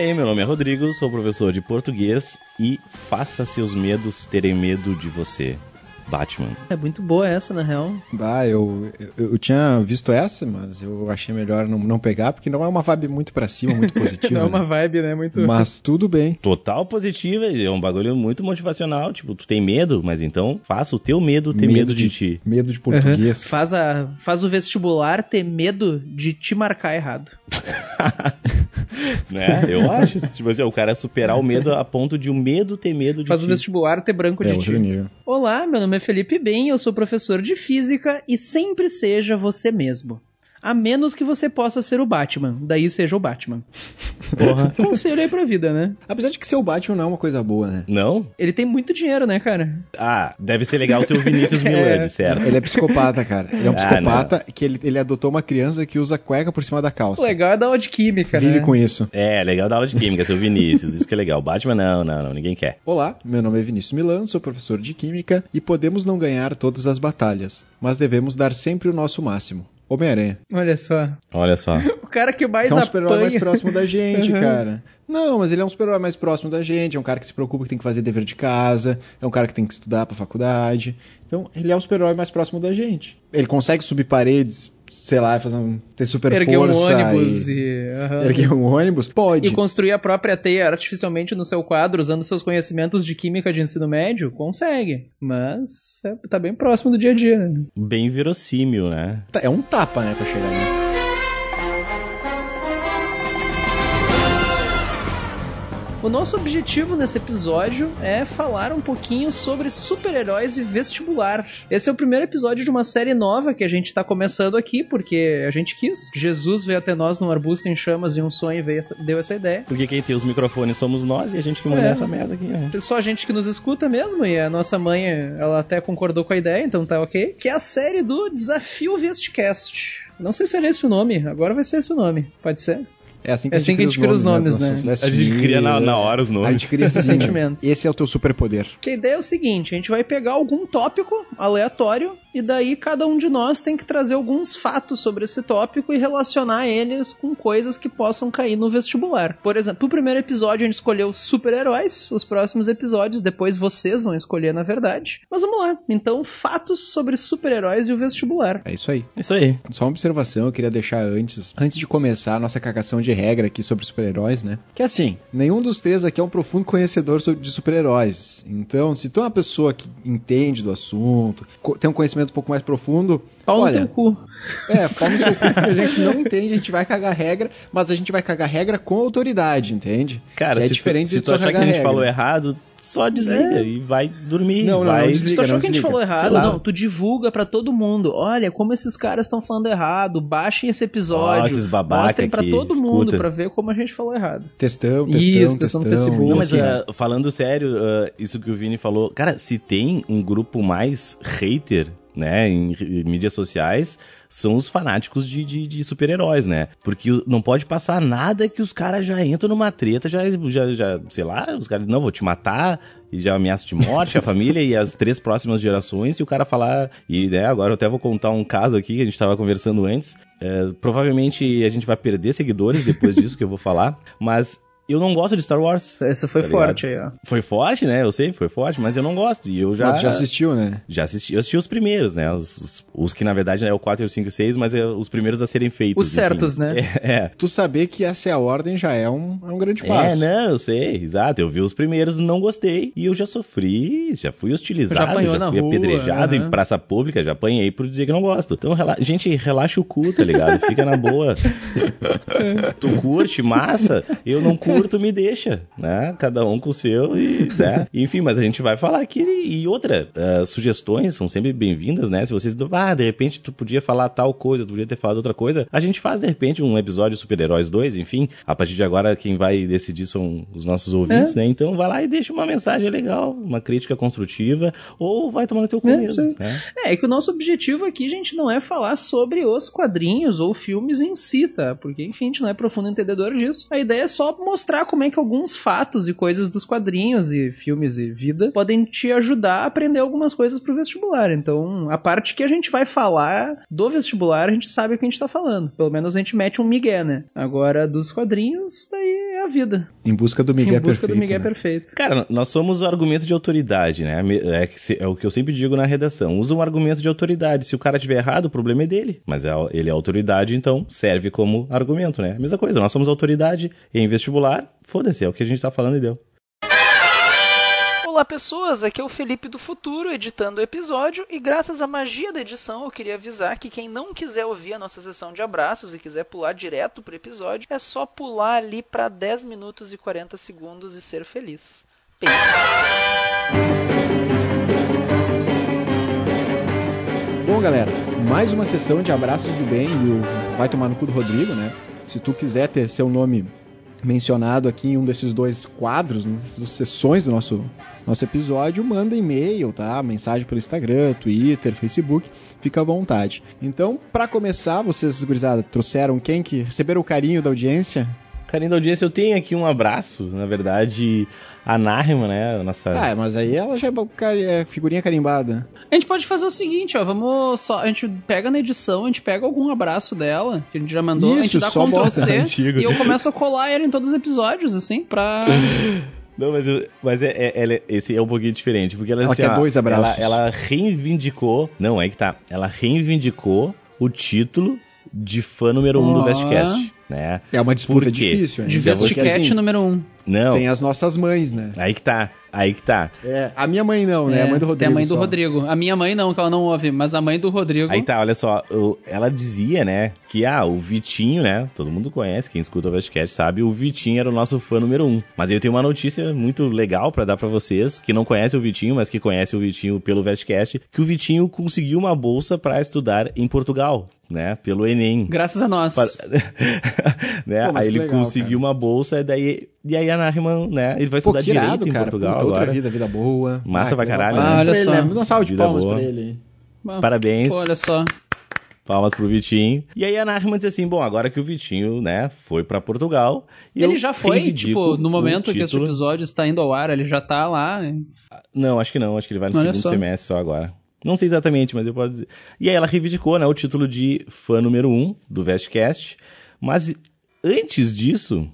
aí, meu nome é Rodrigo, sou professor de português e faça seus medos terem medo de você. Batman. É muito boa essa, na real. Bah, eu, eu, eu tinha visto essa, mas eu achei melhor não, não pegar, porque não é uma vibe muito pra cima, muito positiva. não é né? uma vibe, né? Muito. Mas tudo bem. Total positiva, é um bagulho muito motivacional. Tipo, tu tem medo, mas então faça o teu medo ter medo, de, ti. Medo de português. Faz, a, faz o vestibular ter medo de te marcar errado. né? Eu acho, tipo assim, o cara superar o medo a ponto de o medo ter medo de Faz ti. o vestibular ter branco É de ti. Olá, meu nome é Felipe Bem, eu sou professor de física e sempre seja você mesmo. A menos que você possa ser o Batman, daí seja o Batman. Porra. Conselho aí pra vida, né? Apesar de que ser o Batman não é uma coisa boa, né? Não? Ele tem muito dinheiro, né, cara? Ah, deve ser legal ser o Vinícius Milani, certo? Ele é psicopata, cara. Ele é um Ah, psicopata que ele, ele adotou uma criança que usa cueca por cima da calça. O legal é da aula de química, Vive né? com isso. É, legal da aula de química, ser o Vinícius, isso que é legal. Batman não, não, não, ninguém quer. Olá, meu nome é Vinícius Milan, sou professor de Química e podemos não ganhar todas as batalhas, mas devemos dar sempre o nosso máximo. Homem-Aranha. Olha só. Olha só. O cara que mais É um super-herói mais próximo da gente, Uhum. cara. Não, mas ele é um super-herói mais próximo da gente, é um cara que se preocupa que tem que fazer dever de casa, é um cara que tem que estudar pra faculdade. Então, ele é o super-herói mais próximo da gente. Ele consegue subir paredes, sei lá, fazer um, ter super Erguer um força ônibus e... e... aham. Erguer um ônibus? Pode. E construir a própria teia artificialmente no seu quadro, usando seus conhecimentos de química de ensino médio? Consegue. Mas é, tá bem próximo do dia a dia, né? Bem verossímil, né? Tá, É um tapa, né, pra chegar ali. O nosso objetivo nesse episódio é falar um pouquinho sobre super-heróis e vestibular. Esse é o primeiro episódio de uma série nova que a gente tá começando aqui, porque a gente quis. Jesus veio até nós num arbusto em chamas e um sonho veio deu essa ideia. Porque quem tem os microfones somos nós e a gente que manda É. essa merda aqui, né? Só a gente que nos escuta mesmo, e a nossa mãe, ela até concordou com a ideia, então tá ok. Que é a série do Desafio Vestcast. Não sei se era esse o nome, agora vai ser esse o nome. Pode ser? É assim que, É assim que a gente cria os nomes, né? Nossos A gente cria na, na hora os A nomes. gente cria assim, Sentimento. Esse é o teu superpoder. Que a ideia é o seguinte: a gente vai pegar algum tópico aleatório e daí cada um de nós tem que trazer alguns fatos sobre esse tópico e relacionar eles com coisas que possam cair no vestibular. Por exemplo, no primeiro episódio a gente escolheu super-heróis, os próximos episódios depois vocês vão escolher na verdade. Mas vamos lá. Então, fatos sobre super-heróis e o vestibular. É isso aí. Isso aí. Só uma observação eu queria deixar antes, antes de começar a nossa cagação de regra aqui sobre super-heróis, né? Que assim, nenhum dos três aqui é um profundo conhecedor de super-heróis. Então, se tu é uma pessoa que entende do assunto, tem um conhecimento um pouco mais profundo, Pau no olha, teu cu. é, pau no seu cu, porque a gente não entende, a gente vai cagar regra, mas a gente vai cagar regra com autoridade, entende? Cara, Que é se, diferente tu, se de tu só achar que a gente regra. falou errado, só desliga e vai dormir. Não, não, vai... não Se tu desliga, achou que a gente desliga. falou errado, não, tu divulga pra todo mundo. Olha como esses caras estão falando errado. Baixem esse episódio. Ó, esses babaca mostrem pra aqui, todo mundo escuta. pra ver como a gente falou errado. Testão, testão, Isso, testão testão. no Facebook. Não, mas assim, ah, falando sério, ah, isso que o Vini falou, cara, se tem um grupo mais hater, né, em, em mídias sociais, são os fanáticos de, de, de super-heróis, né? Porque não pode passar nada que os caras já entram numa treta, já, já, já, sei lá, os caras, não, vou te matar, e já ameaça de morte a família e as três próximas gerações, e o cara falar, e né, agora eu até vou contar um caso aqui que a gente tava conversando antes, é, provavelmente a gente vai perder seguidores depois disso que eu vou falar, mas eu não gosto de Star Wars. Essa foi Tá forte aí, ó. Foi forte, né? Eu sei, foi forte, mas eu não gosto. E eu já. Mas já assistiu, né? Já assisti, eu assisti os primeiros, né? Os, os, os que na verdade é o 4, o 5 e o 6, mas é os primeiros a serem feitos. Os certos, enfim. né? É, é. Tu saber que essa é a ordem já é um, é um grande É, passo. não, eu sei, exato. Eu vi os primeiros, não gostei. E eu já sofri, já fui hostilizado, Já já, fui rua, apedrejado em praça pública, já apanhei por dizer que não gosto. Então, rela... gente, relaxa o cu, tá ligado? Fica na boa. tu curte, massa. Eu não curto, me deixa, né? Cada um com o seu e, né? Enfim, mas a gente vai falar aqui. E outra, ah, sugestões são sempre bem-vindas, né? Se vocês, ah, de repente tu podia falar tal coisa, tu podia ter falado outra coisa, a gente faz de repente um episódio Super-Heróis 2, enfim. A partir de agora, quem vai decidir são os nossos ouvintes, né? Então vai lá e deixa uma mensagem legal, uma crítica construtiva, ou vai tomar no teu cu É, mesmo, né? É, é que o nosso objetivo aqui, gente, não é falar sobre os quadrinhos ou filmes em si, tá? Porque, enfim, a gente não é profundo entendedor disso. A ideia é só mostrar como é que alguns fatos e coisas dos quadrinhos e filmes e vida podem te ajudar a aprender algumas coisas pro vestibular. Então, a parte que a gente vai falar do vestibular, a gente sabe o que a gente tá falando. Pelo menos a gente mete um migué, né? Agora, dos quadrinhos, daí é a vida. Em busca do Miguel em busca perfeito. do Miguel né? perfeito. Cara, nós somos o argumento de autoridade, né? É, que se- é o que eu sempre digo na redação. Usa um argumento de autoridade. Se o cara tiver errado, o problema é dele. Mas é, ele é autoridade, então serve como argumento, né? A mesma coisa, nós somos autoridade em vestibular, foda-se, é o que a gente tá falando e deu. Olá pessoas, aqui é o Felipe do Futuro editando o episódio e graças à magia da edição eu queria avisar que quem não quiser ouvir a nossa sessão de abraços e quiser pular direto pro episódio, é só pular ali para 10 minutos e 40 segundos e ser feliz. Beijo. Bom, galera, mais uma sessão de abraços do bem e o vai tomar no cu do Rodrigo, né? Se tu quiser ter seu nome mencionado aqui em um desses dois quadros, nessas duas sessões do nosso, nosso episódio, manda e-mail, tá? Mensagem pelo Instagram, Twitter, Facebook, fica à vontade. Então, para começar, vocês, gurizada, trouxeram quem que receberam o carinho da audiência? Carinho da audiência, eu tenho aqui um abraço, na verdade, a Narima, né? A nossa. Ah, mas aí ela já é é figurinha carimbada. A gente pode fazer o seguinte, ó, vamos só, a gente pega na edição, a gente pega algum abraço dela, que a gente já mandou, a gente Isso, dá só Ctrl C antigo. e eu começo a colar ele em todos os episódios, assim, pra... Não, mas, eu- mas é, é- ela é- esse é um pouquinho diferente, porque ela, Ela assim, quer ó, dois abraços. Ela, ela reivindicou. Não, é que tá. Ela reivindicou o título de fã número um do Ó. Vestcast, né? É uma disputa difícil, hein? De Porque, Vestcat assim, número 1. Um. Não, Tem as nossas mães, né? aí que tá, aí que tá. É, a minha mãe não, né? a mãe do Rodrigo. Tem a mãe do só. Rodrigo. A minha mãe não, que ela não ouve, mas a mãe do Rodrigo... Aí tá, olha só, o- ela dizia, né, que ah, o Vitinho, né, todo mundo conhece, quem escuta o Vestcast sabe, o Vitinho era o nosso fã número um. Mas aí eu tenho uma notícia muito legal pra dar pra vocês, que não conhecem o Vitinho, mas que conhecem o Vitinho pelo Vestcast, que o Vitinho conseguiu uma bolsa pra estudar em Portugal, né, pelo Enem. Graças a nós. Para- né? Pô, aí ele legal, conseguiu uma bolsa, e daí e aí a Nahman, né? Ele vai Pô, estudar que irado, direito em cara. Portugal Puta, outra agora. vida, vida boa. Massa pra que legal. caralho, né? Parabéns Olha pra ele, só. né? Dá uma salva de Vida palmas boa. pra ele. Ah, Parabéns. pô, olha só. Palmas pro Vitinho. E aí a Nahman disse assim: bom, agora que o Vitinho, né, foi pra Portugal. E ele já foi, tipo, no momento que esse episódio está indo ao ar, ele já tá lá. Não, acho que não, acho que ele vai no Olha segundo só. semestre só agora. Não sei exatamente, mas eu posso dizer. E aí ela reivindicou, né, o título de fã número um do Vestcast. Mas antes disso,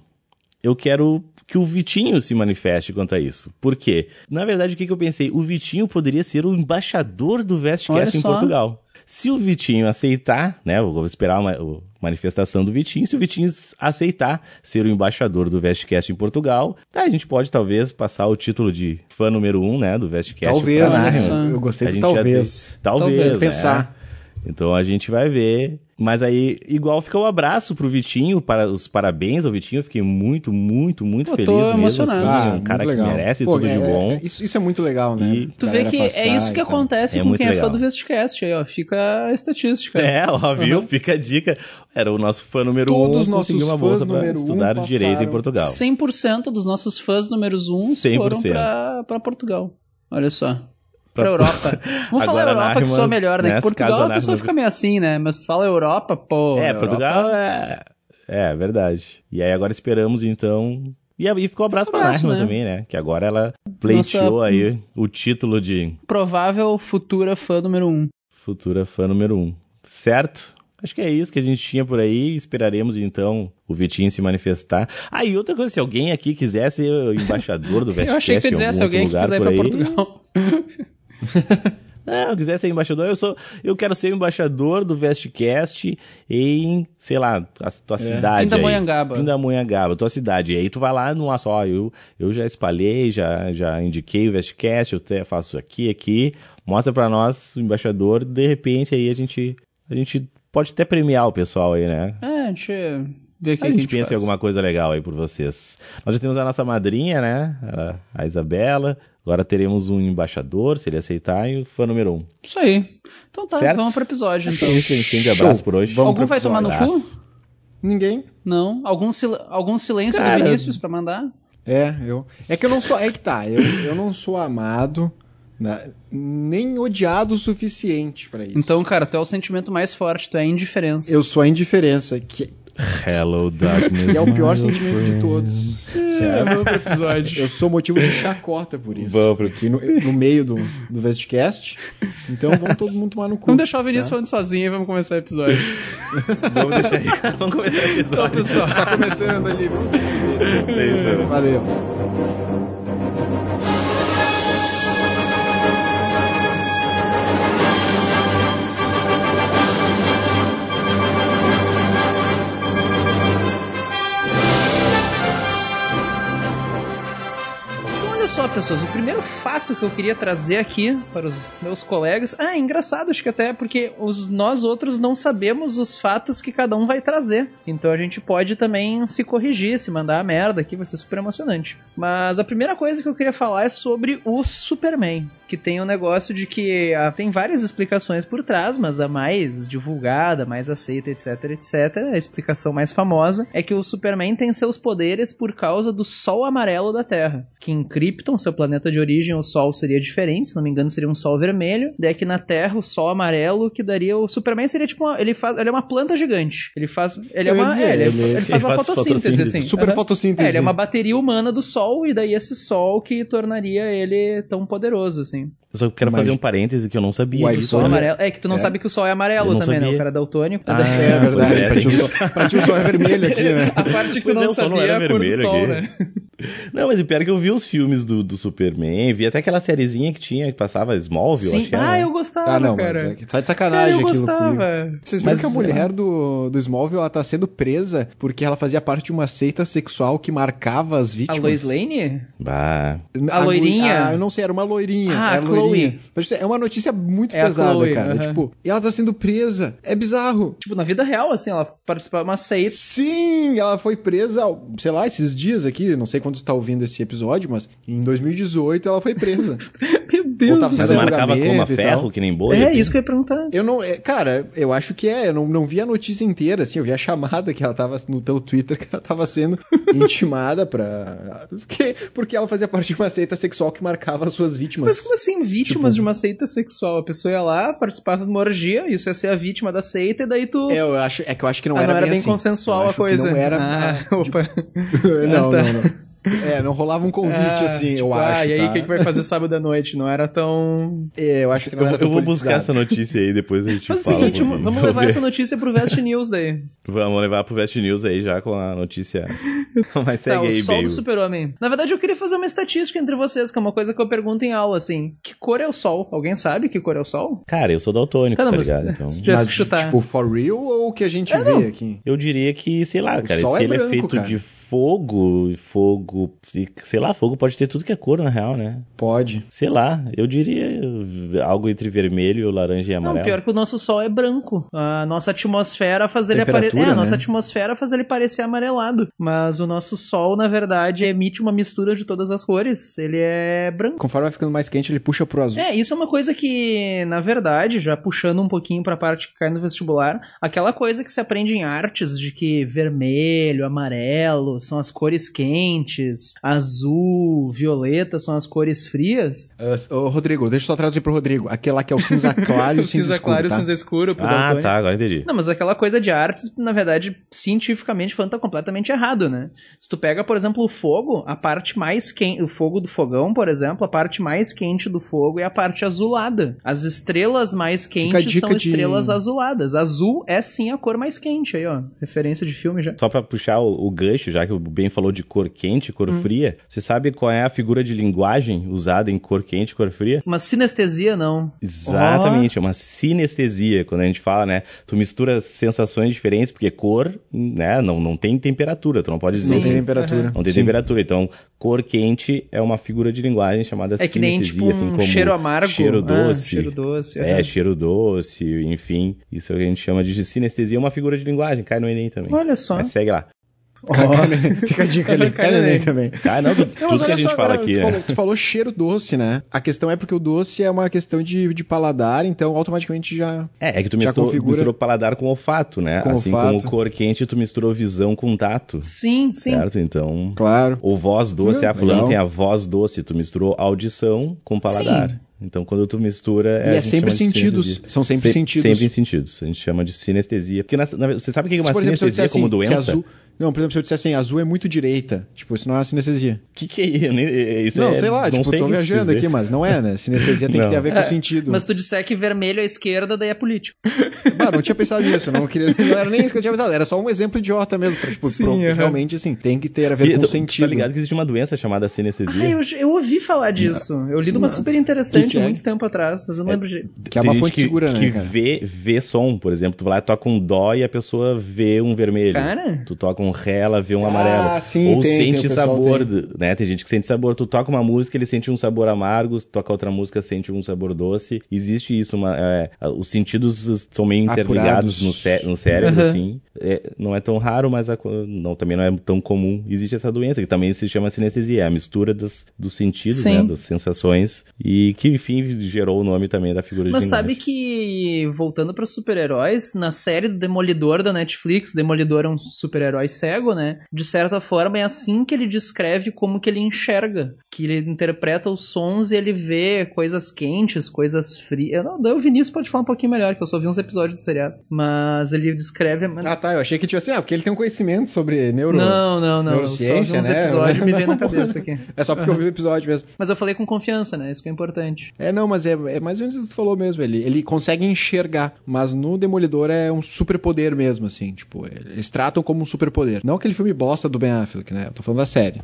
eu quero que o Vitinho se manifeste quanto a isso. Por quê? Na verdade, o que, que eu pensei? O Vitinho poderia ser o embaixador do Vestcast em. Portugal. Se o Vitinho aceitar, né, eu vou esperar uma a manifestação do Vitinho, se o Vitinho aceitar ser o embaixador do Vestcast em Portugal, tá, a gente pode talvez passar o título de fã número um, né, do Vestcast Talvez, né? Eu gostei já talvez. tem- Talvez, Talvez. né? Pensar. Então a gente vai ver. Mas aí, igual fica o abraço pro Vitinho, para os parabéns ao Vitinho. Eu fiquei muito, muito, muito tô feliz mesmo. emocionado. assim, Ah, um cara muito que legal. merece Pô, tudo é- de bom. é- isso, isso é muito legal, né? E- Tu vê que é isso que acontece É com quem é legal. fã do Vestcast aí, ó. Fica a estatística. É, ó, viu? Uhum. Fica a dica. Era o nosso fã número Todos um, os nossos conseguiu uma fãs bolsa pra número um estudar direito em passaram. Portugal. 100% dos nossos fãs números 1 foram 100%. pra, pra Portugal. Olha só. Pra, Pra- Europa. Vamos falar Europa que Narman, soa melhor, né? né, Que Portugal a pessoa Narman- fica meio assim, né? Mas fala Europa, pô. É, Europa- Portugal é. É, verdade. E aí agora esperamos, então. E aí ficou um abraço, pra Abraço, Narman né? também, né? Que agora ela pleiteou Nossa- aí o título de Provável futura fã número 1. futura fã número um. Certo? Acho que é isso que a gente tinha por aí. Esperaremos então o Vitinho se manifestar. Ah, e outra coisa, se alguém aqui quiser ser o embaixador do Vestcast Eu achei que em ia dizer algum se alguém que quiser ir pra aí, Portugal. Não, quiser ser embaixador, eu sou, eu quero ser o embaixador do Vestcast em, sei lá, a tua cidade aí. Pindamonhangaba. Pindamonhangaba, tua cidade. E aí tu vai lá, não só, eu, eu já espalhei, já, já indiquei o Vestcast, eu até faço aqui, aqui, mostra pra nós o embaixador, de repente aí a gente, a gente pode até premiar o pessoal aí, né? É, a gente o que a a gente gente pensa em faz. alguma coisa legal aí por vocês. Nós já temos a nossa madrinha, né? A, a Isabela. Agora teremos um embaixador, se ele aceitar, e o fã número um. Isso aí. Então tá, Certo? vamos pro episódio então. É isso, gente abraço Show. por hoje. Vamos Algum vai tomar no cu? Ninguém. Não? Algum, sil algum silêncio Cara, do Vinícius pra mandar? É, eu. É que eu não sou. É que tá. Eu, eu não sou amado, né, nem odiado o suficiente pra isso. Então, cara, tu é o sentimento mais forte, tu é a indiferença. Eu sou a indiferença. Que Hello, darkness. E é o pior sentimento de friend. todos. É, Certo? vamos pro episódio. Eu sou motivo de chacota por isso. Vamos pro- Aqui no, no meio do, do Vestcast. Então vamos todo mundo tomar no cu. Vamos deixar o Vinícius tá? falando sozinho e vamos começar o episódio. Vamos deixar aí. Vamos começar o Então, episódio. pessoal. Tá começando ali, vamos subir. Eita. Valeu. Olha só, pessoas, o primeiro fato que eu queria trazer aqui para os meus colegas. Ah, é engraçado, acho que até porque os, nós outros não sabemos os fatos que cada um vai trazer. Então a gente pode também se corrigir, se mandar a merda aqui, vai ser super emocionante. Mas a primeira coisa que eu queria falar é sobre o Superman. Que tem um negócio de que ah, tem várias explicações por trás, mas a mais divulgada, mais aceita, etc, etc, a explicação mais famosa é que o Superman tem seus poderes por causa do Sol amarelo da Terra. Que em Krypton, seu planeta de origem, o Sol seria diferente, se não me engano, seria um Sol vermelho. Daí aqui na Terra, o Sol amarelo, que daria. O Superman seria tipo. Uma, ele, faz, ele é uma planta gigante. Ele faz. Ele é uma. dizer, é, ele, ele- ele faz ele uma faz fotossíntese, fotossíntese. assim. Super Aham. fotossíntese. É, ele é uma bateria humana do Sol, e daí esse Sol que tornaria ele tão poderoso, assim. Eu só quero Mas- fazer um parêntese que eu não sabia do Sol. Olha- amarelo. É que tu não É. sabe que o Sol é amarelo não também, né? sabia. O cara é daltônico. Ah, daí- É verdade, Pois é, pra, ti o sol, pra ti o sol é vermelho aqui, né? A parte que tu não é, o sol não sabia era é a cor do vermelho Sol, aqui. né? Não, mas o pior é que eu vi os filmes do, do Superman, vi até aquela sériezinha que tinha, que passava Smallville, Sim. acho que era, Ah, né? eu gostava, Ah, não, mas cara. é que só de Cara, sacanagem eu aquilo comigo. gostava. Vocês viram Mas, que a sei mulher do, do Smallville ela tá sendo presa porque ela fazia parte de uma seita sexual que marcava as A vítimas. Lois Lane? Bah. A loirinha? Ah, eu não sei, era uma loirinha. Ah, era a loirinha. Chloe. Mas, É uma notícia muito É a pesada, Chloe, cara. aham. Tipo, e ela tá sendo presa. É bizarro. Tipo, na vida real, assim, ela participava de uma seita. Sim, ela foi presa, sei lá, esses dias aqui, não sei quando tu tá ouvindo esse episódio, mas em 2018 ela foi presa. Meu Deus tá do fazendo Mas céu. marcava como a ferro, que nem boi. É assim. isso que eu ia perguntar. Eu não, é, cara, eu acho que é, eu não, não vi a notícia inteira, assim, eu vi a chamada que ela tava no pelo Twitter que ela tava sendo intimada pra. Porque, porque ela fazia parte de uma seita sexual que marcava as suas vítimas. Mas como assim, vítimas Tipo- de uma seita sexual? A pessoa ia lá, participava de uma orgia, isso ia ser a vítima da seita, e daí tu. É, eu acho, é que eu acho que não ah, era não era bem, assim. consensual Eu a coisa. Não era. Ah, ah, opa. não, Ah, tá. não, não. É, não rolava um convite Ah, assim, tipo, eu ah, acho. e aí, tá? o que, que vai fazer sábado à noite? Não era tão. É, eu acho que não Eu, era eu tão vou buscar essa politizado. notícia aí, depois a gente Faz o fala. um vamos levar ver. essa notícia pro Vest News daí. Vamos levar pro Vest News aí já com a notícia. Mas segue Tá, o aí, sol do Bale. super-homem. Na verdade, eu queria fazer uma estatística entre vocês, que é uma coisa que eu pergunto em aula, assim. Que cor é o sol? Alguém sabe que cor é o sol? Cara, eu sou daltônico, Tá, tá, não, mas- ligado? Então, se tivesse Mas, que chutar. tipo, for real ou o que a gente É, vê não. aqui? eu diria que, sei lá, O cara, sol se é ele é branco, feito cara. de fogo, fogo, sei lá, fogo pode ter tudo que é cor, na real, né? Pode. Sei lá, eu diria algo entre vermelho, laranja e Não, amarelo. pior que o nosso sol é branco. A nossa atmosfera faz ele aparecer. É, a nossa né? atmosfera faz ele parecer amarelado. Mas o nosso sol, na verdade, emite uma mistura de todas as cores. Ele é branco. Conforme vai ficando mais quente, ele puxa pro azul. É, isso é uma coisa que, na verdade, já puxando um pouquinho pra parte que cai no vestibular, aquela coisa que se aprende em artes de que vermelho, amarelo são as cores quentes, azul, violeta são as cores frias. Ah, ô, Rodrigo, deixa eu só traduzir pro Rodrigo. Aquele lá que é o cinza claro e o cinza, escuro, claro e o tá? cinza escuro pro Ah, daltônico. tá, agora entendi. Não, mas aquela coisa de artes, na verdade, cientificamente falando, tá completamente errado, né? Se tu pega, por exemplo, o fogo, a parte mais quente, o fogo do fogão, por exemplo, a parte mais quente do fogo é a parte azulada. As estrelas mais quentes são de- estrelas azuladas. Azul é sim a cor mais quente aí, ó. Referência de filme já. Só pra puxar o, o gancho, já que o Ben falou de cor quente, cor Hum. fria, você sabe qual é a figura de linguagem usada em cor quente, cor fria? Uma sinestesia, não. Exatamente, é uma sinestesia. Quando a gente fala, né? Tu mistura sensações diferentes, porque cor, né? Não, não tem temperatura, tu não pode dizer Não Sim. tem assim, temperatura. Não tem Sim. temperatura. Então, cor quente é uma figura de linguagem chamada É que nem sinestesia, tipo um assim como cheiro amargo. cheiro Ah, doce. cheiro doce. É, aham. cheiro doce, enfim. Isso é o que a gente chama de sinestesia, é uma figura de linguagem, cai no Enem também. Olha só. Mas segue lá. Fica a dica ali. Cai também. Cai, não, tu- Não, tudo mas que a gente só, fala agora, aqui, tu, né? falou, tu falou cheiro doce, né? A questão é porque o doce é uma questão de, de paladar, então automaticamente já. É, é que tu misturou, configura- misturou paladar com olfato, né? Com assim olfato. como cor quente, tu misturou visão com tato. Sim, sim. Certo? Então. Claro. Ou voz doce, Hum, a fulana tem a voz doce, tu misturou audição com paladar. Sim. Então, quando tu mistura. E é gente sempre de sentidos. São sempre Se- sentidos. Sempre em sentidos. A gente chama de sinestesia. Porque na- na- você sabe o que é uma por exemplo, se eu sinestesia como assim, que doença? azul... Não, por exemplo, se eu disser assim, azul é muito direita. Tipo, isso não é uma sinestesia. O que, que é isso? Nem- Isso não, é, sei lá, tipo, sei tô que viajando dizer. aqui, mas não é, né? Sinestesia tem que Não. ter a ver com É, sentido. Mas tu disser que vermelho é esquerda, daí é político. Bah, não tinha pensado nisso, não, queria, não era nem isso que eu tinha pensado, era só um exemplo idiota mesmo. pra, tipo, Sim, pro- aham. realmente, assim, tem que ter a ver E com tu- tu sentido. Tá ligado que existe uma doença chamada sinestesia? Ah, eu, eu ouvi falar disso. Eu li numa super interessante Que que é? muito tempo atrás, mas eu não lembro de. Que é Tem uma gente fonte que, segura, né, que cara? vê, vê som, por exemplo. Tu vai lá e toca um dó e a pessoa vê um vermelho. Cara? Tu toca um ré, ela vê um Ah, amarelo. sim, Ou tem, tem, sente pessoal sabor, tem. né? Tem gente que sente sabor. Tu toca uma música, ele sente um sabor amargo. Tu toca outra música, sente um sabor doce. Existe isso. Uma, é, os sentidos são meio interligados no, cé no cérebro, Uhum. assim. É, não é tão raro, mas a não, também não é tão comum. Existe essa doença, que também se chama sinestesia. É a mistura das, dos sentidos, Sim. né? Das sensações. E que, enfim, gerou o nome também da figura Mas de sabe linguagem. que, voltando para super-heróis, na série do Demolidor da Netflix, Demolidor é um super-herói cego, né? De certa forma, é assim que ele descreve como que ele enxerga. Que ele interpreta os sons e ele vê coisas quentes, coisas frias. Não, o Vinícius pode falar um pouquinho melhor, que eu só vi uns episódios do seriado. Mas ele descreve... Ah, tá, eu achei que tinha assim, ah, porque ele tem um conhecimento sobre neuro... Não, não, não. Só vi neurociência, uns né? episódios e me veio na cabeça aqui. É só porque eu vi o episódio mesmo. Mas eu falei com confiança, né? Isso que é importante. É, não, mas é, é mais ou menos isso que tu falou mesmo. Ele, ele consegue enxergar, mas no Demolidor é um superpoder mesmo, assim. Tipo, eles tratam como um superpoder. Não aquele filme bosta do Ben Affleck, né? Eu tô falando da série.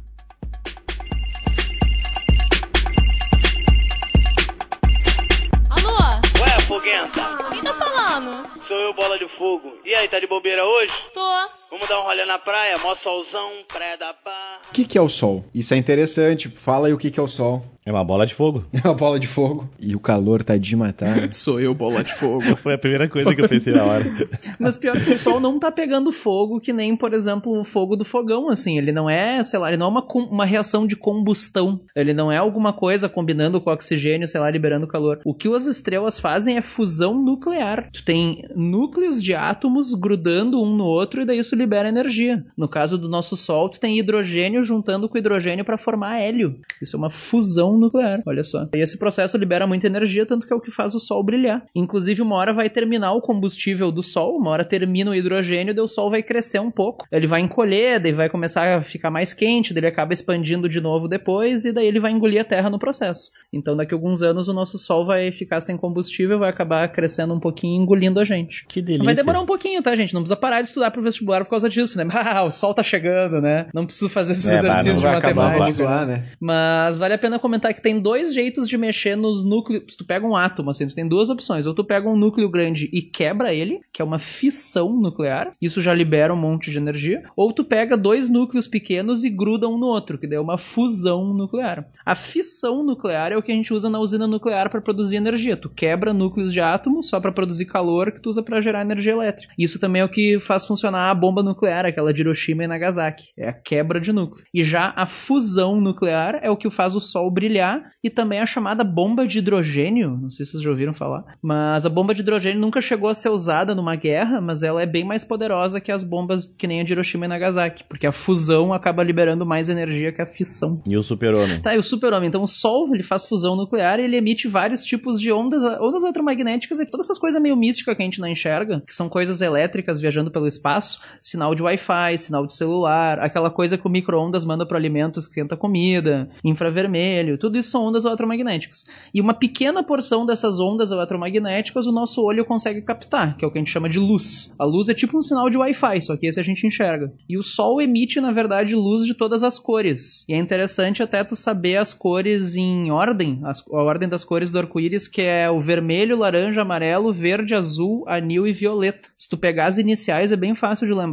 Alô? Ué, foguenta, Quem tá falando? sou eu, Bola de Fogo. E aí, tá de bobeira hoje? Tô. Vamos dar um rolê na praia, mó solzão, praia da barra. O que, que é o Sol? Isso é interessante. Fala aí o que, que é o Sol. É uma bola de fogo. É uma bola de fogo. E o calor tá de matar. Sou eu, bola de fogo. Foi a primeira coisa que eu pensei na hora. Mas pior que o sol não tá pegando fogo, que nem, por exemplo, o fogo do fogão, assim. Ele não é, sei lá, ele não é uma, uma reação de combustão. Ele não é alguma coisa combinando com oxigênio, sei lá, liberando calor. O que as estrelas fazem é fusão nuclear. Tu tem núcleos de átomos grudando um no outro e daí isso libera energia. No caso do nosso Sol, tu tem hidrogênio juntando com hidrogênio para formar hélio. Isso é uma fusão nuclear, olha só. E esse processo libera muita energia, tanto que é o que faz o Sol brilhar. Inclusive, uma hora vai terminar o combustível do Sol, uma hora termina o hidrogênio, daí o Sol vai crescer um pouco. Ele vai encolher, daí vai começar a ficar mais quente, daí ele acaba expandindo de novo depois, e daí ele vai engolir a Terra no processo. Então, daqui a alguns anos, o nosso Sol vai ficar sem combustível, vai acabar crescendo um pouquinho e engolindo a gente. Que delícia. Vai demorar um pouquinho, tá, gente? Não precisa parar de estudar pro vestibular causa disso, né? Ah, o sol tá chegando, né? Não preciso fazer esses É, exercícios de matemática. vamos zoar, né? Mas vale a pena comentar que tem dois jeitos de mexer nos núcleos. Se tu pega um átomo, assim, tu tem duas opções. Ou tu pega um núcleo grande e quebra ele, que é uma fissão nuclear. Isso já libera um monte de energia. Ou tu pega dois núcleos pequenos e gruda um no outro, que daí é uma fusão nuclear. A fissão nuclear é o que a gente usa na usina nuclear para produzir energia. Tu quebra núcleos de átomos só para produzir calor que tu usa para gerar energia elétrica. Isso também é o que faz funcionar a bomba nuclear, aquela de Hiroshima e Nagasaki. É a quebra de núcleo. E já a fusão nuclear é o que faz o Sol brilhar e também a chamada bomba de hidrogênio. Não sei se vocês já ouviram falar. Mas a bomba de hidrogênio nunca chegou a ser usada numa guerra, mas ela é bem mais poderosa que as bombas que nem a de Hiroshima e Nagasaki. Porque a fusão acaba liberando mais energia que a fissão. E o super-homem? Tá, e o super-homem, então o Sol, ele faz fusão nuclear e ele emite vários tipos de ondas, ondas eletromagnéticas e todas essas coisas meio místicas que a gente não enxerga, que são coisas elétricas viajando pelo espaço, sinal de Wi-Fi, sinal de celular, aquela coisa que o micro-ondas manda para alimentos que esquenta comida, infravermelho, tudo isso são ondas eletromagnéticas. E uma pequena porção dessas ondas eletromagnéticas o nosso olho consegue captar, que é o que a gente chama de luz. A luz é tipo um sinal de Wi-Fi, só que esse a gente enxerga. E o Sol emite, na verdade, luz de todas as cores. E é interessante até tu saber as cores em ordem, as- a ordem das cores do arco-íris, que é o vermelho, laranja, amarelo, verde, azul, anil e violeta. Se tu pegar as iniciais, é bem fácil de lembrar.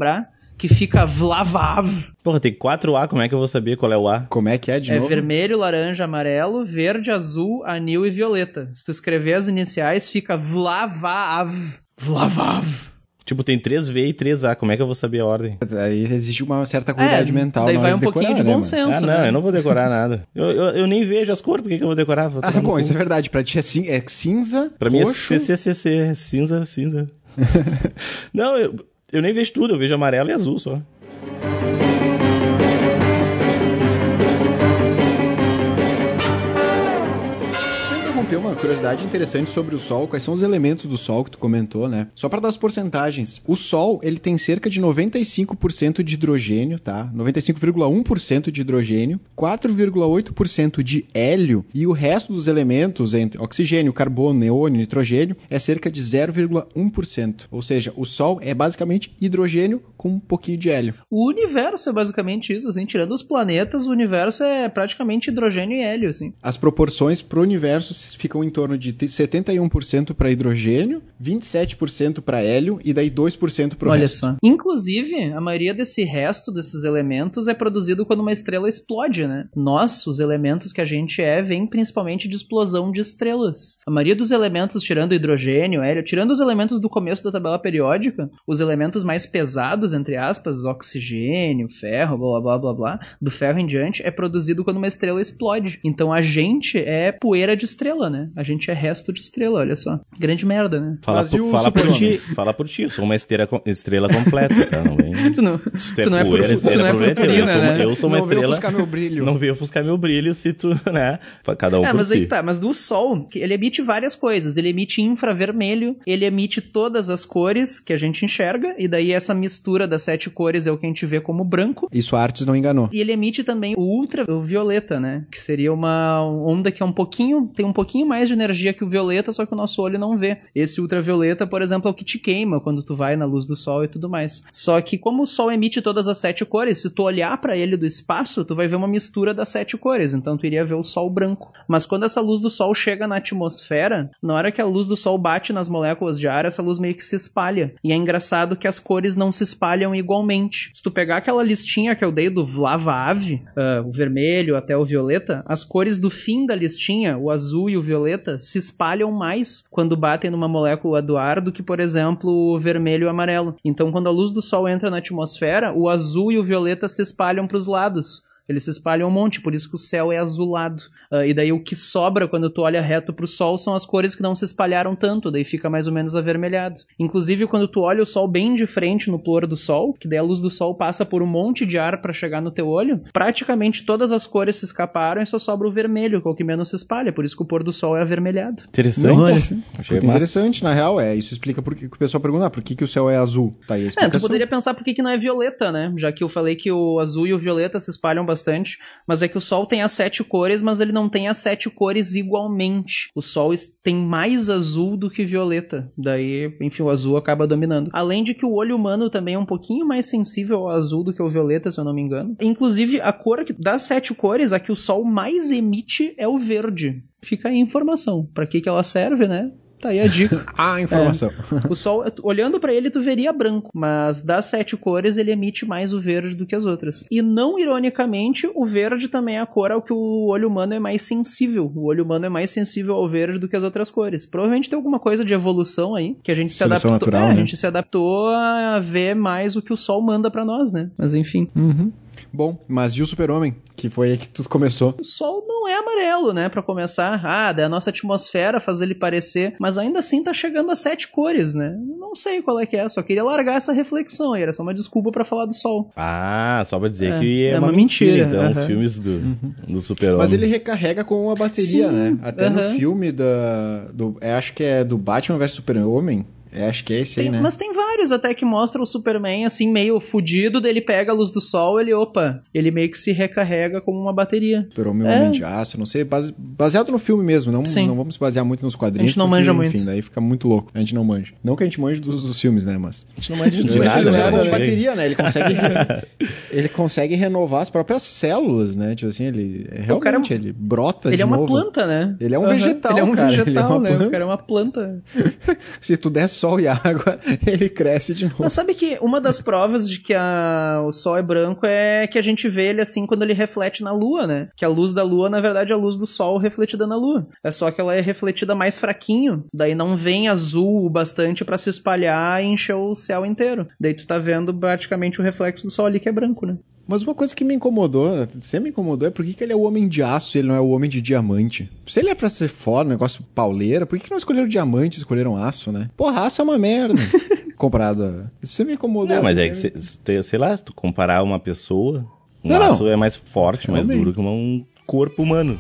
Que fica Vlavav. Porra, tem 4A, como é que eu vou saber qual é o A? Como é que é de É novo? vermelho, laranja, amarelo, verde, azul, anil e violeta. Se tu escrever as iniciais, fica Vlavav. Vlavav. Tipo, tem 3V e 3A, como é que eu vou saber a ordem? Aí existe uma certa qualidade mental. É, daí na vai um de pouquinho decorar, de né, bom mano? senso, ah, não, né? eu não vou decorar nada. Eu, eu, eu nem vejo as cores, por que, que eu vou decorar? Vou Ah, bom, isso é verdade. Pra ti é, cin- é cinza, Pra mim roxo... é CCCC, é cinza, cinza. não, eu, eu nem vejo tudo, eu vejo amarelo e azul só. Interromper uma curiosidade interessante sobre o Sol. Quais são os elementos do Sol que tu comentou, né? Só para dar as porcentagens. O Sol, ele tem cerca de 95% de hidrogênio, tá? 95,1% de hidrogênio, 4,8% de hélio e o resto dos elementos, entre oxigênio, carbono, neônio, nitrogênio, é cerca de 0,1%. Ou seja, o Sol é basicamente hidrogênio com um pouquinho de hélio. O universo é basicamente isso, assim, tirando os planetas, o universo é praticamente hidrogênio e hélio, assim. As proporções para o universo ficam em torno de 71% para hidrogênio, 27% para hélio e daí 2% para o Olha resto. só. Inclusive, a maioria desse resto desses elementos é produzido quando uma estrela explode, né? Nós, os elementos que a gente é, vem principalmente de explosão de estrelas. A maioria dos elementos, tirando hidrogênio, hélio, tirando os elementos do começo da tabela periódica, os elementos mais pesados, entre aspas, oxigênio, ferro, blá blá blá blá, do ferro em diante, é produzido quando uma estrela explode. Então a gente é poeira de estrela, né? A gente é resto de estrela, olha só. Grande merda, né? Fala, Mas por, fala por ti, fala por ti. Eu sou uma estrela, estrela completa, tá? Não vem. Tu não, Se tu não é, poeira, pur- tu estrela não é completa, eu sou, uma- né? eu sou uma Não veio estrela. ofuscar meu brilho. Não veio ofuscar meu brilho se tu, né? Cada um É, por mas si. aí que tá, mas do Sol, ele emite várias coisas. Ele emite infravermelho, ele emite todas as cores que a gente enxerga, e daí essa mistura das sete cores é o que a gente vê como branco. Isso a Artes não enganou. E ele emite também o ultravioleta, né? Que seria uma onda que é um pouquinho, tem um pouquinho mais de energia que o violeta, só que o nosso olho não vê. Esse ultravioleta, por exemplo, é o que te queima quando tu vai na luz do sol e tudo mais. Só que como o sol emite todas as sete cores, se tu olhar pra ele do espaço, tu vai ver uma mistura das sete cores, então tu iria ver o sol branco. Mas quando essa luz do sol chega na atmosfera, na hora que a luz do sol bate nas moléculas de ar, essa luz meio que se espalha. E é engraçado que as cores não se espalham igualmente. Se tu pegar aquela listinha que eu dei do Lava Ave, ah, o vermelho até o violeta, as cores do fim da listinha, o azul e o violeta, se espalham mais quando batem numa molécula do ar do que, por exemplo, o vermelho e o amarelo. Então, quando a luz do sol entra na atmosfera, o azul e o violeta se espalham para os lados. Eles se espalham um monte, por isso que o céu é azulado. Ah, e daí o que sobra quando tu olha reto pro sol são as cores que não se espalharam tanto, daí fica mais ou menos avermelhado. Inclusive, quando tu olha o sol bem de frente no pôr do sol, que daí a luz do sol passa por um monte de ar para chegar no teu olho, praticamente todas as cores se escaparam e só sobra o vermelho, que é o que menos se espalha, por isso que o pôr do sol é avermelhado. Interessante. Não, olha, Achei interessante, na real, é. Isso explica por que que o pessoal pergunta, ah, por que, que o céu é azul? Tá aí a É, explicação. tu poderia pensar por que, que não é violeta, né? Já que eu falei que o azul e o violeta se espalham bastante, mas é que o Sol tem as sete cores, mas ele não tem as sete cores igualmente. O Sol tem mais azul do que violeta. Daí, enfim, o azul acaba dominando. Além de que o olho humano também é um pouquinho mais sensível ao azul do que ao violeta, se eu não me engano. Inclusive, a cor das sete cores, a que o Sol mais emite é o verde. Fica aí a informação. Pra que, que ela serve, né? Tá aí a dica. Ah, informação. O sol, olhando pra ele, tu veria branco, mas das sete cores ele emite mais o verde do que as outras. E não ironicamente, o verde também é a cor ao que o olho humano é mais sensível. O olho humano é mais sensível ao verde do que as outras cores. Provavelmente tem alguma coisa de evolução aí que a gente se Seleção adaptou. natural, é, a né? gente se adaptou a ver mais o que o sol manda pra nós, né? Mas enfim. Uhum. Bom, mas e o super-homem? Que foi aí que tudo começou. O Sol não é amarelo, né? Pra começar. Ah, da nossa atmosfera faz ele parecer. Mas ainda assim tá chegando a sete cores, né? Não sei qual é que é. Só queria largar essa reflexão aí. Era só uma desculpa pra falar do Sol. Ah, só pra dizer É, que é, é uma, uma mentira. mentira, Então, os filmes do, do super-homem. Mas ele recarrega com uma bateria, Sim, né? Até aham. no filme da. Do, é, acho que é do Batman vs Super-Homem. É, acho que é esse Tem- aí, né? Mas tem vários até que mostram o Superman assim, meio fudido, daí ele pega a luz do sol, ele, opa, ele meio que se recarrega como uma bateria. Super-Homem É. Homem de Aço, não sei, base- baseado no filme mesmo, não, Sim. não vamos se basear muito nos quadrinhos. A gente não porque, manja enfim, muito. daí fica muito louco. A gente não manja. Não que a gente manje dos, dos filmes, né, mas... A gente não manja de Ele nada, funciona né? como bateria, né? Ele consegue, re- ele consegue renovar as próprias células, né? Tipo assim, ele realmente cara é um- ele brota ele de é uma novo. planta, né? Ele é um Aham. vegetal, Ele é um cara. Ele é vegetal, uma né? planta. O cara é uma planta. Se tu der sol e água, ele cresce de novo. Mas sabe que uma das provas de que a- o Sol é branco é que a gente vê ele assim quando ele reflete na Lua, né? Que a luz da Lua, na verdade, é a luz do Sol refletida na Lua. É só que ela é refletida mais fraquinho, daí não vem azul o bastante pra se espalhar e encher o céu inteiro. Daí tu tá vendo praticamente o reflexo do Sol ali que é branco, né? Mas uma coisa que me incomodou, né, sempre me incomodou, é por que, que ele é o homem de aço e ele não é o homem de diamante. Se ele é pra ser foda, um negócio pauleira, por que, que não escolheram diamante e escolheram aço, né? Porra, aço é uma merda. Comparado a... Isso sempre me incomodou. Não, mas é que, se- sei lá, se tu comparar uma pessoa, um Não, não. aço é mais forte, mais duro que um corpo humano.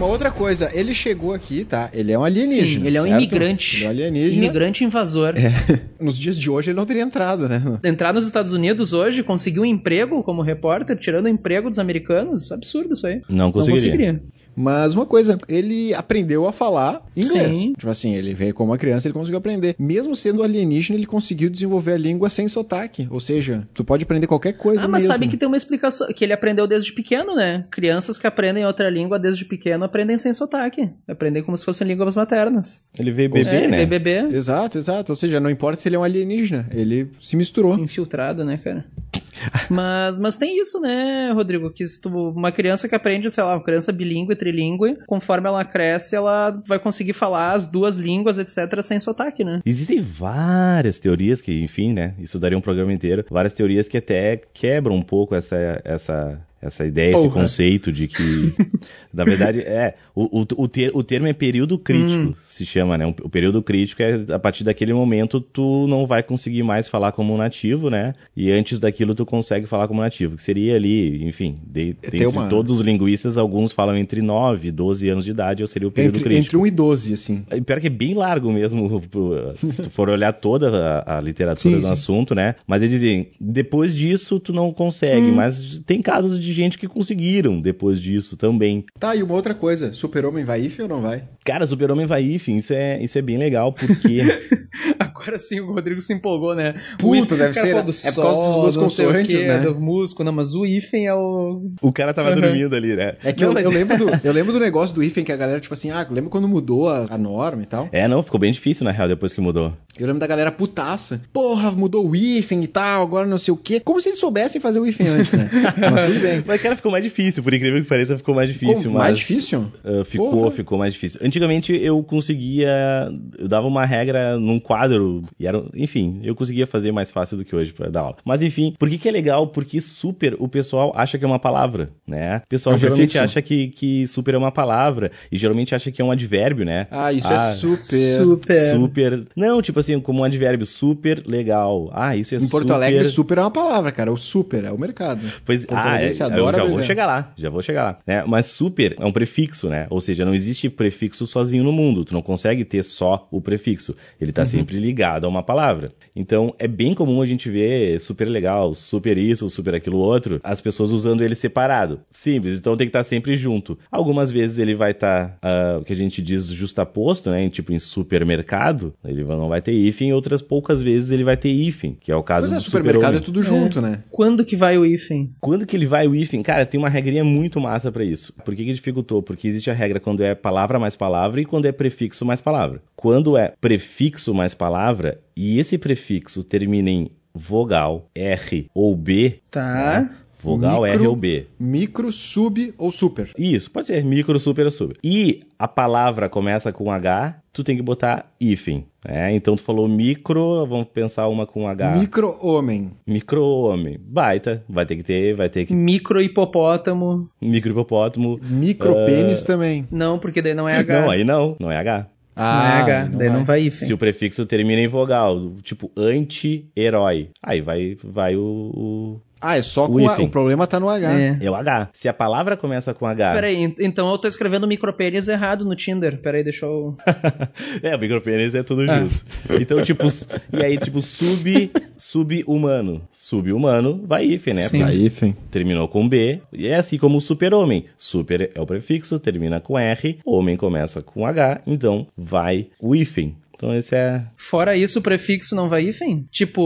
Uma outra coisa, ele chegou aqui, tá? Ele é um alienígena. Sim, ele é um certo? imigrante. Ele é um alienígena. Imigrante invasor. É. Nos dias de hoje ele não teria entrado, né? Entrar nos Estados Unidos hoje, conseguir um emprego como repórter, tirando o emprego dos americanos, absurdo isso aí. Não conseguiria. Não conseguiria. Mas uma coisa, ele aprendeu a falar inglês. Sim. Tipo assim, ele veio como uma criança, ele conseguiu aprender. Mesmo sendo alienígena, ele conseguiu desenvolver a língua sem sotaque. Ou seja, tu pode aprender qualquer coisa Ah, mas mesmo. sabe que tem uma explicação, que ele aprendeu desde pequeno, né? Crianças que aprendem outra língua desde pequeno aprendem sem sotaque. Aprendem como se fossem línguas maternas. Ele veio bebê, é, né? veio bebê, Exato, exato. Ou seja, não importa se ele é um alienígena, ele se misturou. infiltrado, né, cara? Mas, mas tem isso, né, Rodrigo? Que se tu, uma criança que aprende, sei lá, uma criança bilíngue, trilíngue, conforme ela cresce, ela vai conseguir falar as duas línguas, etc., sem sotaque, né? Existem várias teorias que, enfim, né? Isso daria um programa inteiro. Várias teorias que até quebram um pouco essa, essa, essa ideia, esse Porra. conceito de que, na verdade, é o, o, o, ter- o termo é período crítico, Hum. se chama, né? O período crítico é a partir daquele momento tu não vai conseguir mais falar como um nativo, né? E antes daquilo tu consegue falar como nativo, que seria ali, enfim, de, É, dentre uma- todos os linguistas, alguns falam entre 9 e 12 anos de idade, ou seria o período Entre, crítico. entre 1 e 12, assim. E Pior que é bem largo mesmo, se tu for olhar toda a, a literatura Sim, do sim. assunto, né? Mas eles dizem, depois disso tu não consegue, mas tem casos de gente que conseguiram depois disso também. Tá, e uma outra coisa, Super-Homem vai IF ou não vai? Cara, Super-Homem vai enfim, isso é, isso é bem legal, porque... Agora sim o Rodrigo se empolgou, né? Puta, O deve ser, é por causa dos- o consoantes, né? Do músculo, não, mas o hífen é o. o cara tava Uhum. dormindo ali, né? É que Não, eu, mas- eu lembro do, eu lembro do negócio do IFEM que a galera, tipo assim, ah, lembra quando mudou a, a norma e tal? É, não, ficou bem difícil na real depois que mudou. Eu lembro da galera putaça. Porra, mudou o IFEM e tal, agora não sei o quê. Como se eles soubessem fazer o IFEM antes, né? Mas tudo bem. Mas, cara, ficou mais difícil, por incrível que pareça, ficou mais difícil. Ficou mas... mais difícil? Uh, ficou, Porra. ficou mais difícil. Antigamente eu conseguia. Eu dava uma regra num quadro. E era, enfim, eu conseguia fazer mais fácil do que hoje pra dar aula. Mas enfim, por que, que é legal? Porque super o pessoal acha que é uma palavra, né? O pessoal É geralmente prefixo. acha que, que super é uma palavra. E geralmente acha que é um advérbio, né? Ah, isso Ah, é super. Super. Super. Não, tipo assim, como um advérbio, super legal. Ah, isso é Em super. Porto Alegre, super é uma palavra, cara. O super é o mercado. Pois, Porto ah, é, eu já vou chegar lá, já vou chegar lá. né? Mas super é um prefixo, né? Ou seja, não existe prefixo sozinho no mundo. Tu não consegue ter só o prefixo. Ele Uhum. tá sempre ligado a uma palavra. Então, é bem comum a gente ver super legal, super isso, super aquilo outro, as pessoas usando ele separado. Simples, então tem que estar sempre junto. Algumas vezes ele vai estar, ah, o que a gente diz justaposto, né? Tipo em supermercado, ele não vai ter hífen, outras poucas vezes ele vai ter hífen, que é o caso Mas é, do supermercado super é tudo junto, né? Quando que vai o hífen? quando que ele vai o hífen? Cara, tem uma regrinha muito massa pra isso. Por que, que dificultou? Porque existe a regra quando é palavra mais palavra e quando é prefixo mais palavra. Quando é prefixo mais palavra e esse prefixo termina em vogal, R ou B, Tá. Vogal, Micro- R ou B. Micro, sub ou super. Isso, pode ser micro, super ou sub. E a palavra começa com H, tu tem que botar hífen. né? Então tu falou micro, vamos pensar uma com H. Micro-homem. Micro-homem. Baita. Vai ter que ter, vai ter que. Micro hipopótamo. Micro-hipopótamo. Micropênis também. Não, porque daí não é H. Não, aí não, não é H. não é H. daí vai. não vai hífen. Se o prefixo termina em vogal, tipo anti-herói, aí vai, vai o, o, Ah, é só O com a, hífen. o problema tá no H. É. é o H. Se a palavra começa com H. Peraí, en- então eu tô escrevendo micropênis errado no Tinder. Peraí, deixa eu. é, o micropênis é tudo Ah. junto. Então, tipo, e aí, tipo, sub, sub-humano. Sub-humano vai hífen, né? Sim. Vai, hífen. Terminou com B. E é assim como o super-homem. Super é o prefixo, termina com R. Homem começa com H. Então, vai o hífen. Então, esse é, Fora isso, o prefixo não vai hífen? Tipo,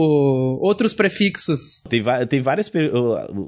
outros prefixos. Tem, tem vários,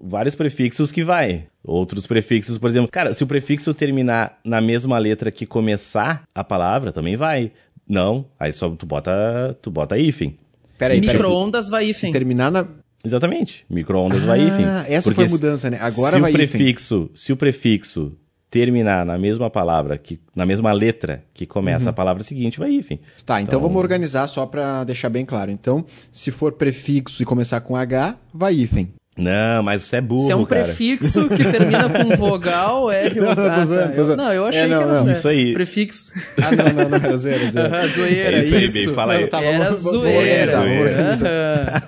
vários prefixos que vai. Outros prefixos, por exemplo, cara, se o prefixo terminar na mesma letra que começar a palavra, também vai. Não, aí só tu bota, tu bota hífen. Peraí, peraí. Micro-ondas vai Se hífen. terminar na. Exatamente. Micro-ondas vai hífen. Ah, essa Porque foi a mudança, né? Agora se vai o hífen. prefixo, Se o prefixo terminar na mesma palavra, que, na mesma letra que começa Uhum. a palavra seguinte, vai hífen. Tá, então, Então- vamos organizar só pra deixar bem claro. Então, se for prefixo e começar com H, vai hífen. Não, mas isso é burro, Se é um cara. prefixo que termina com vogal, R ou Não, tô ah, zoando, tá. tô zoando. Não, eu achei É, não, que era não. Isso aí. Prefixo. Ah, não, não, não, era zoeira, zoeira. Zoeira, É isso aí, isso. bem, fala aí. Não, Era zoeira. Aham.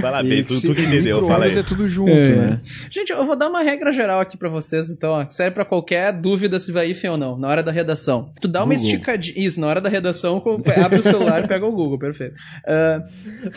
Vai lá, bem, tu, tu que entendeu, fala aí. é tudo junto, É. né? Gente, eu vou dar uma regra geral aqui pra vocês, então, ó, que serve pra qualquer dúvida se vai IFEM ou não, na hora da redação. Tu dá uma Google. esticadinha. Isso, na hora da redação, abre o celular e pega o Google, perfeito. Ah,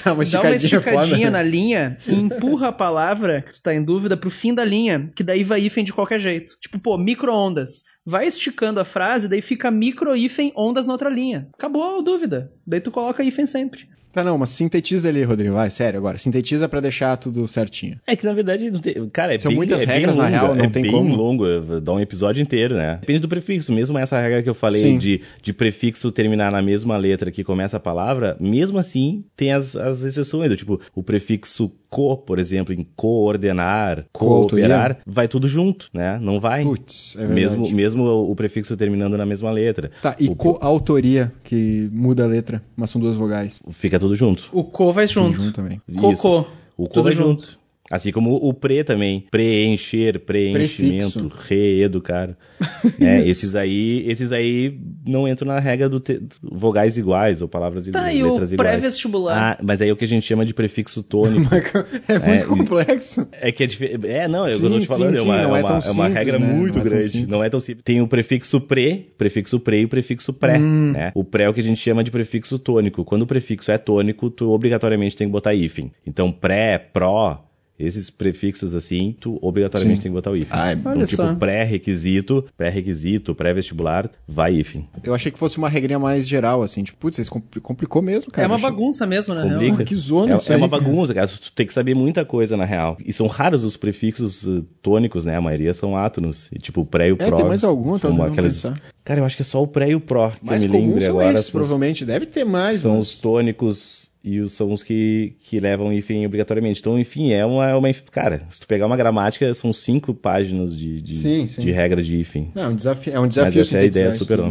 Tá, uma dá uma esticadinha, na linha e empurra a palavra que tu tá em dúvida pro fim da linha, que daí vai hífen de qualquer jeito. Tipo, pô, micro-ondas. Vai esticando a frase, daí fica micro-hífen ondas na outra linha. Acabou a dúvida. Daí tu coloca hífen sempre. Tá, não, mas sintetiza ali, Rodrigo. Vai, sério agora. Sintetiza pra deixar tudo certinho. É que na verdade, não tem- cara, é São bem, muitas é bem regras, na longo, real, não é tem bem como. longo, dá um episódio inteiro, né? Depende do prefixo, mesmo essa regra que eu falei Sim. de, de prefixo terminar na mesma letra que começa a palavra, mesmo assim tem as, as exceções, do tipo, o prefixo co, por exemplo, em coordenar, cooperar, vai tudo junto, né? Não vai. Putz, é verdade. mesmo, mesmo o prefixo terminando na mesma letra. Tá, e O- coautoria, que muda a letra, mas são duas vogais. Fica tudo junto. O co vai Tudo junto. junto também. Cocô. O co Tudo vai junto. junto. Assim como o pre também. Preencher, preenchimento, reeducar. É, Isso. esses aí, esses aí não entram na regra do te- vogais iguais ou palavras Tá, iguais, o letras iguais. pré-vestibular? Ah, mas aí é o que a gente chama de prefixo tônico. É muito É, complexo. É que é diferente. É, não, é o que Sim, eu tô te sim, falando. é sim, uma, não é é uma, tão é uma simples, regra né? muito Não é grande. simples. não é tão simples. Tem o prefixo pre, prefixo pre e o prefixo pré. Hum. Né? O pré é o que a gente chama de prefixo tônico. Quando o prefixo é tônico, tu obrigatoriamente tem que botar hífen. Então, pré, pró, esses prefixos assim, tu obrigatoriamente Sim. tem que botar o hífen. Ah, é- então, olha tipo, pré-requisito, pré-requisito, pré-vestibular, vai hífen. Eu achei que fosse uma regrinha mais geral, assim. Tipo, putz, isso compli- complicou mesmo, cara. é uma Achei- bagunça mesmo, na real. Complica. Porra, que zona é, isso é aí, uma bagunça, cara. Tu tem que saber muita coisa, na real. E são raros os prefixos eh, tônicos, né? A maioria são átonos. E, tipo, pré e o É, pró. tem mais algum, tá são aquelas... Cara, eu acho que é só o pré e o pró que Mais eu me comuns lembro são agora. esses, são, os, provavelmente. Deve ter mais. são mas- os tônicos e os, são os que, que levam hífen obrigatoriamente. Então, enfim, é uma, é uma... Cara, se tu pegar uma gramática, são cinco páginas de, de, Sim, sim. de regra de hífen. Não, é um desafio, é um desafio essa é a ideia, isso super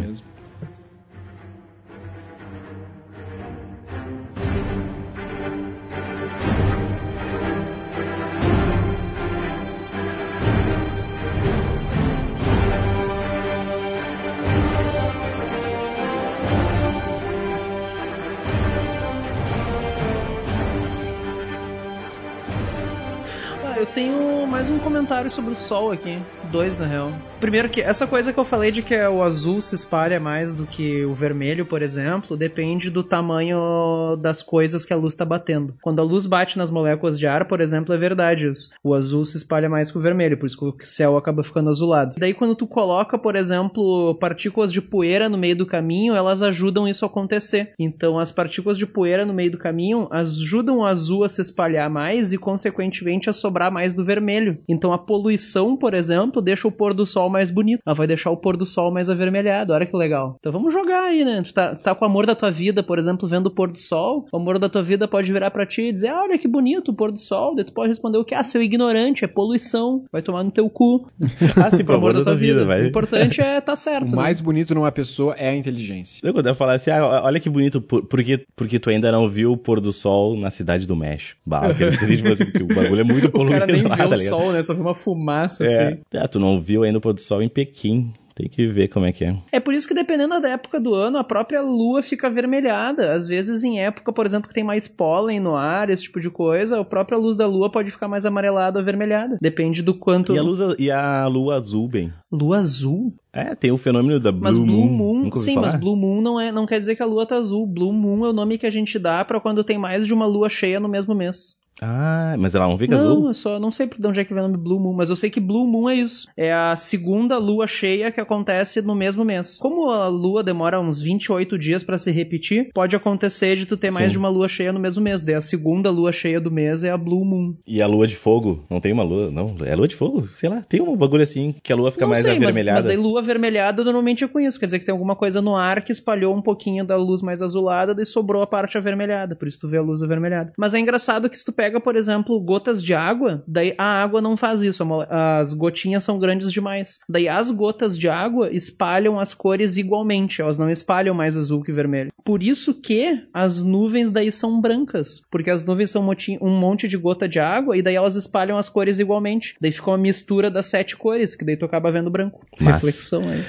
mais um comentário sobre o Sol aqui. Dois, na real. Primeiro que essa coisa que eu falei de que o azul se espalha mais do que o vermelho, por exemplo, depende do tamanho das coisas que a luz está batendo. Quando a luz bate nas moléculas de ar, por exemplo, é verdade isso. O azul se espalha mais que o vermelho, por isso que o céu acaba ficando azulado. Daí quando tu coloca, por exemplo, partículas de poeira no meio do caminho, elas ajudam isso a acontecer. Então as partículas de poeira no meio do caminho ajudam o azul a se espalhar mais e consequentemente a sobrar mais do vermelho. Então a poluição, por exemplo, deixa o pôr do sol mais bonito. Ela vai deixar o pôr do sol mais avermelhado. Olha que legal. Então vamos jogar aí, né? Tu tá, tu tá com o amor da tua vida, por exemplo, vendo o pôr do sol. O amor da tua vida pode virar pra ti e dizer: ah, olha que bonito o pôr do sol. Daí tu pode responder o que? Ah, seu ignorante, é poluição. Vai tomar no teu cu. Ah, sim, Pro amor da tua vida. vai. O importante é tá certo. O né? mais bonito numa pessoa é a inteligência. Eu quando eu falar assim, ah, olha que bonito, por, porque, porque tu ainda não viu o pôr do sol na cidade do México. Bah, aqueles que assim, o bagulho é muito O poluído cara nem lá, vê tá o ligado? sol, né? Só vê uma fumaça É. assim. Ah, tu não viu ainda o pôr do sol em Pequim. Tem que ver como é que é. É por isso que dependendo da época do ano, a própria lua fica avermelhada. Às vezes em época, por exemplo, que tem mais pólen no ar, esse tipo de coisa, a própria luz da lua pode ficar mais amarelada ou avermelhada. Depende do quanto... E a, luz, e a lua azul, bem. Lua azul? É, tem o fenômeno da Blue Mas Blue Moon. Moon, sim, falar? mas Blue Moon não, é, não quer dizer que a lua tá azul. Blue Moon é o nome que a gente dá pra quando tem mais de uma lua cheia no mesmo mês. Ah, mas ela não fica não, azul? eu só não sei de onde é que vem o nome Blue Moon, mas eu sei que Blue Moon é isso. É a segunda lua cheia que acontece no mesmo mês. Como a lua demora uns 28 dias pra se repetir, pode acontecer de tu ter mais Sim. de uma lua cheia no mesmo mês. Daí a segunda lua cheia do mês é a Blue Moon. E a lua de fogo? Não tem uma lua, não? É lua de fogo? Sei lá, tem um bagulho assim que a lua fica não mais sei, mas, avermelhada. mas daí lua avermelhada normalmente é com isso. Quer dizer que tem alguma coisa no ar que espalhou um pouquinho da luz mais azulada, daí sobrou a parte avermelhada. Por isso tu vê a luz avermelhada. Mas é engraçado que se tu pega pega, por exemplo, gotas de água, daí a água não faz isso, as gotinhas são grandes demais. Daí as gotas de água espalham as cores igualmente, elas não espalham mais azul que vermelho. Por isso que as nuvens daí são brancas, porque as nuvens são um monte de gota de água e daí elas espalham as cores igualmente. Daí fica uma mistura das sete cores, que daí tu acaba vendo branco. Massa. Reflexão aí.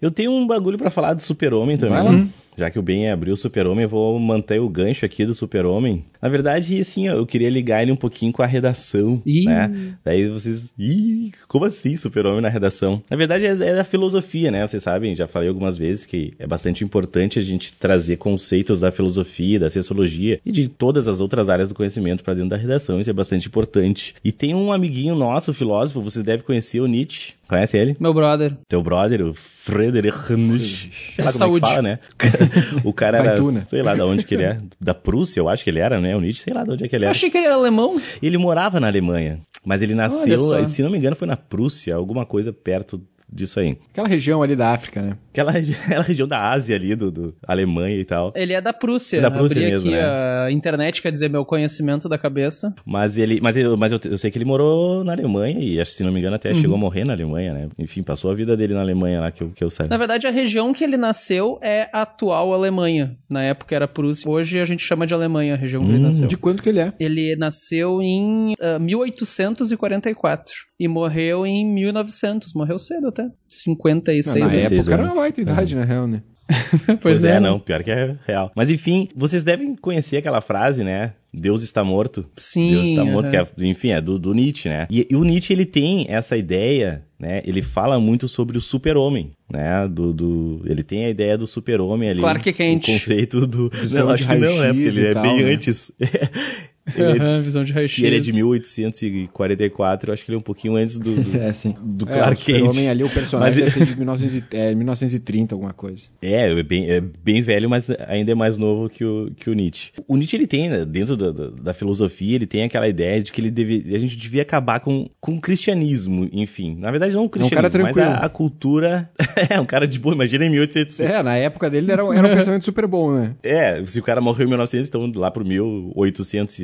Eu tenho um bagulho pra falar do Super-Homem também. Vai lá. Já que o Ben abriu o Super-Homem, eu vou manter o gancho aqui do Super-Homem. Na verdade, assim, eu queria ligar ele um pouquinho com a redação, Ih. né? Daí vocês... Ih, como assim Super-Homem na redação? Na verdade, é, é da filosofia, né? Vocês sabem, já falei algumas vezes que é bastante importante a gente trazer conceitos da filosofia, da sociologia e de todas as outras áreas do conhecimento pra dentro da redação. Isso é bastante importante. E tem um amiguinho nosso, filósofo, vocês devem conhecer o Nietzsche. Conhece ele? Meu brother. Teu brother, o Friedrich Nietzsche. É Saúde. que fala, né? o cara era, né? sei lá de onde que ele é. Da Prússia, eu acho que ele era, né? O Nietzsche, sei lá de onde é que ele Eu era. achei que ele era alemão. Ele morava na Alemanha, mas ele nasceu, se não me engano, foi na Prússia, alguma coisa perto disso aí. Aquela região ali da África, né? Aquela, regi- aquela região da Ásia ali, do, do Alemanha e tal. Ele é da Prússia. É da Prússia Abri mesmo, aqui né? a internet, quer dizer, meu conhecimento da cabeça. Mas ele, mas, eu, mas eu, eu sei que ele morou na Alemanha e acho que, se não me engano, até chegou a morrer na Alemanha, né? Enfim, passou a vida dele na Alemanha lá, que eu, que eu saiba. Na verdade, a região que ele nasceu é a atual Alemanha. Na época era Prússia. Hoje a gente chama de Alemanha a região que ele Hum, nasceu. De quanto que ele é? Ele nasceu em ah, 1844 e morreu em 1900. Morreu cedo até. 56 na anos. seis época era uma baita idade, na real, né? Pois é, né? não, pior que é real. Mas enfim, vocês devem conhecer aquela frase, né? Deus está morto. Sim. Deus está morto, que é, enfim, é do, do Nietzsche, né? E, e o Nietzsche, ele tem essa ideia, né? Ele fala muito sobre o super-homem, né? Do, do, ele tem a ideia do super-homem ali. Clark Kent. O conceito do... Visão não, acho que não, né? Porque ele é tal, bem né? antes. Ele é de- visão de raio-x. se ele é de 1844, eu acho que ele é um pouquinho antes do, do, É, sim. do É, Clark o Kent. Super-Homem ali, o personagem Mas- deve ser de 1900 é, 1930, alguma coisa. É, é bem, é bem velho, mas ainda é mais novo que o, que o Nietzsche. O Nietzsche, ele tem, né, dentro da, da, da filosofia, ele tem aquela ideia de que ele deve, a gente devia acabar com, com o cristianismo, enfim. Na verdade, não o cara cristianismo, mas tranquilo. a, a cultura... é, um cara de boa, imagina em 1800... É, na época dele era, era um pensamento super bom, né? É, se o cara morreu em 1900, então lá pro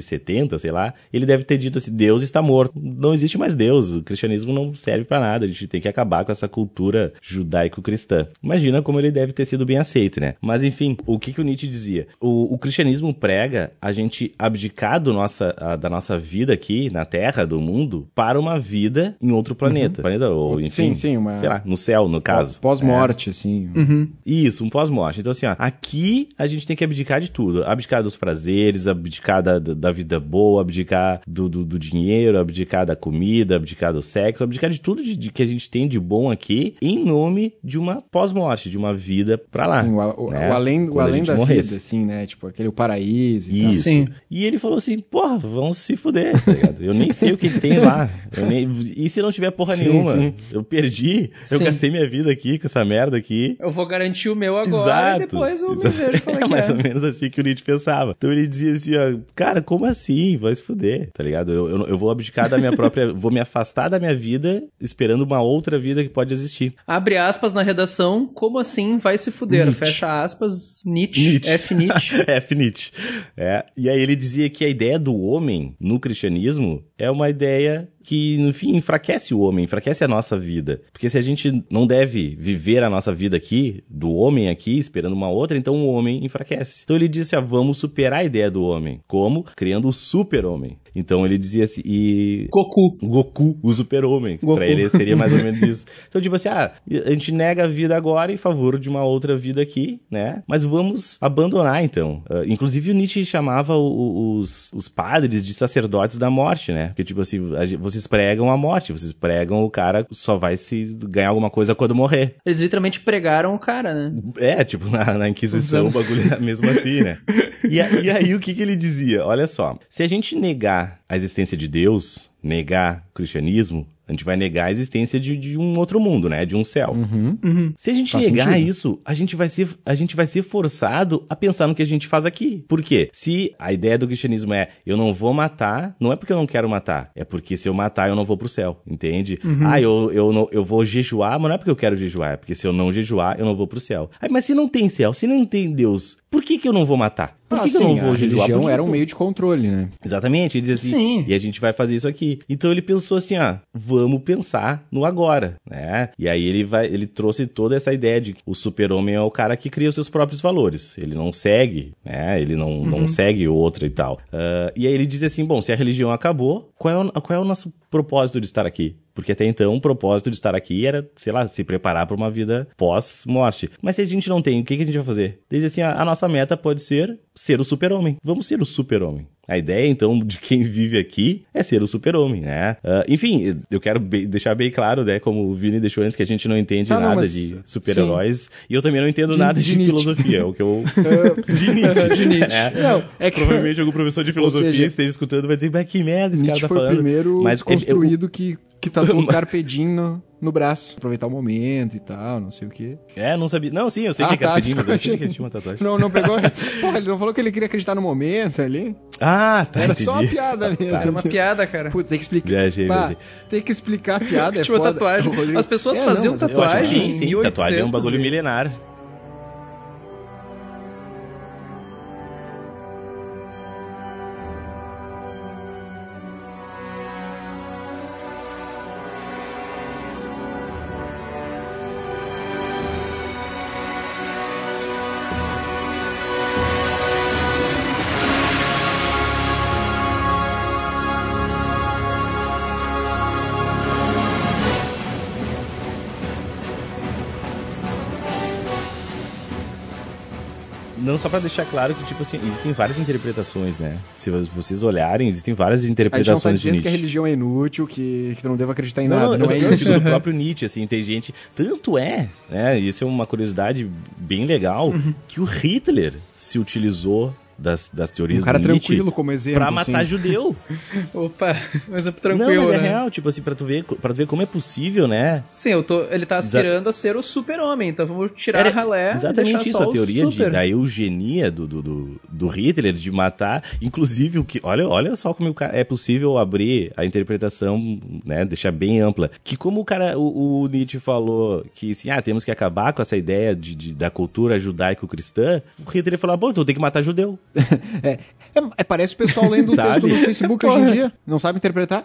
1870, sei lá, ele deve ter dito assim, Deus está morto. Não existe mais Deus, o cristianismo não serve pra nada, a gente tem que acabar com essa cultura judaico-cristã. Imagina como ele deve ter sido bem aceito, né? Mas enfim, o que, que o Nietzsche dizia? O, o cristianismo prega a gente abdicar do nossa, a- da nossa vida aqui na Terra, do mundo, para uma vida em outro planeta. Planeta, ou enfim, Sim, sim, uma- sei lá, no céu, no caso. Pós-morte, assim. Uhum. Isso, um pós-morte. Então, assim, ó, aqui a gente tem que abdicar de tudo. Abdicar dos prazeres, abdicar da, da da vida boa, abdicar do, do, do dinheiro, abdicar da comida, abdicar do sexo, abdicar de tudo de, de que a gente tem de bom aqui, em nome de uma pós-morte, de uma vida pra lá. Sim, o, o- né? o além, o Quando além da morresse. vida, assim, né? Tipo, aquele paraíso e tal. Isso. Sim. E ele falou assim, porra, vamos se fuder, tá ligado? Eu nem sei o que, que tem lá. Eu nem- E se não tiver porra Sim, nenhuma? sim. Eu perdi, eu Sim. gastei minha vida aqui com essa merda aqui. Eu vou garantir o meu agora e depois eu me vejo é, é mais é. ou menos assim que o Nietzsche pensava. Então ele dizia assim, ó, cara, como assim? Vai se fuder, tá ligado? Eu, eu, eu vou abdicar da minha própria, vou me afastar da minha vida esperando uma outra vida que pode existir. Abre aspas na redação, como assim vai se fuder? Nietzsche. Fecha aspas, Nietzsche, Nietzsche. F Nietzsche. F. Nietzsche. É. E aí ele dizia que a ideia do homem no cristianismo é uma ideia que, no fim, enfraquece o homem, enfraquece a nossa vida. Porque se a gente não deve viver a nossa vida aqui, do homem aqui, esperando uma outra, então o homem enfraquece. Então ele disse, ah, vamos superar a ideia do homem. Como? Criando o super-homem. Então ele dizia assim, e Goku. Goku, o super-homem. Pra ele seria mais ou menos isso. Então, tipo assim, ah, a gente nega a vida agora em favor de uma outra vida aqui, né? Mas vamos abandonar, então. Ah, inclusive, o Nietzsche chamava o- o- os, os padres de sacerdotes da morte, né? Porque, tipo assim, a gente- vocês pregam a morte, vocês pregam o cara só vai se ganhar alguma coisa quando morrer. Eles literalmente pregaram o cara, né? É, tipo, na, na Inquisição o bagulho era mesmo assim, né? E, a- e aí o que, que ele dizia? Olha só, se a gente negar a existência de Deus, negar o cristianismo, A gente vai negar a existência de, de um outro mundo, né? De um céu. Uhum. Uhum. Se a gente Faz negar sentido. isso, a gente, vai ser, a gente vai ser forçado a pensar no que a gente faz aqui. Por quê? Se a ideia do cristianismo é eu não vou matar, não é porque eu não quero matar, é porque se eu matar eu não vou pro céu, entende? Uhum. Ah, eu, eu, não, eu vou jejuar, mas não é porque eu quero jejuar, é porque se eu não jejuar eu não vou pro céu. Aí, mas se não tem céu, se não tem Deus, por que, que eu não vou matar? Por que, Ah, que eu não sim, vou a jejuar? religião era um meio de controle, né? Exatamente, ele diz assim, Sim. e a gente vai fazer isso aqui. Então ele pensou assim, ó, vamos pensar no agora, né? E aí ele vai, ele trouxe toda essa ideia de que o super-homem é o cara que cria os seus próprios valores. Ele não segue, né? Ele não, não segue outra e tal. Ah, e aí ele diz assim, bom, se a religião acabou, qual é, o, qual é o nosso propósito de estar aqui? Porque até então o propósito de estar aqui era, sei lá, se preparar para uma vida pós-morte. Mas se a gente não tem, o que, a gente vai fazer? Diz assim, a, a nossa meta pode ser ser o super-homem. Vamos ser o super-homem. A ideia, então, de quem vive aqui é ser o super-homem, né? Ah, enfim, eu quero be- deixar bem claro, né, como o Vini deixou antes, que a gente não entende Ah, não, nada de super-heróis. E eu também não entendo De- nada de de, filosofia, é o que eu... de Nietzsche. De Nietzsche. É. Não, é que Provavelmente algum professor de filosofia seja, esteja escutando vai dizer, mas que merda esse Nietzsche cara tá foi falando. o primeiro Mas construído que, que tatuou um carpe diem no, no braço. Aproveitar o momento e tal, não sei o quê. É, não sabia. Não, sim, eu sei Ah, que é tá, carpe diem, mas eu achei que ele gente. tinha uma tatuagem. Não, não pegou. Porra, ele não falou que ele queria acreditar no momento ali. Ah, tá, Era entendi. só uma piada mesmo. Era uma piada, cara. Putz, tem que explicar. Viajei, Bah, viajei. tem que explicar a piada. é Tinha uma foda. tatuagem. As pessoas É, faziam não, tatuagem. sim, sim. 1800 Tatuagem é um bagulho e- milenar. Só pra deixar claro que, tipo assim, existem várias interpretações, né? Se vocês olharem, existem várias A gente não tá interpretações de dizendo que a Nietzsche. religião é inútil, que, que tu não deva acreditar em Não, nada. não, Não, é isso. do próprio Nietzsche, assim, tem gente. Tanto é, né? Isso é uma curiosidade bem legal, Uhum. que o Hitler se utilizou das, das teorias Um cara do Nietzsche tranquilo como exemplo. pra matar assim. judeu. Opa, mas é não, tranquilo, mas é né? real, tipo assim, pra tu ver, pra tu ver como é possível, né? Sim, eu tô, ele tá aspirando a ser o super-homem, então vamos tirar Era a ralé exatamente isso, só a teoria de, da eugenia do, do, do, do Hitler, de matar, inclusive o que. Olha, olha só como o cara- é possível abrir a interpretação, né? Deixar bem ampla. Que como o cara, o, o Nietzsche falou que assim, ah, temos que acabar com essa ideia de, de- da cultura judaico-cristã, o Hitler falou, bom, então tem que matar judeu. É, é, parece o pessoal lendo o texto no Facebook hoje em dia. Não sabe interpretar.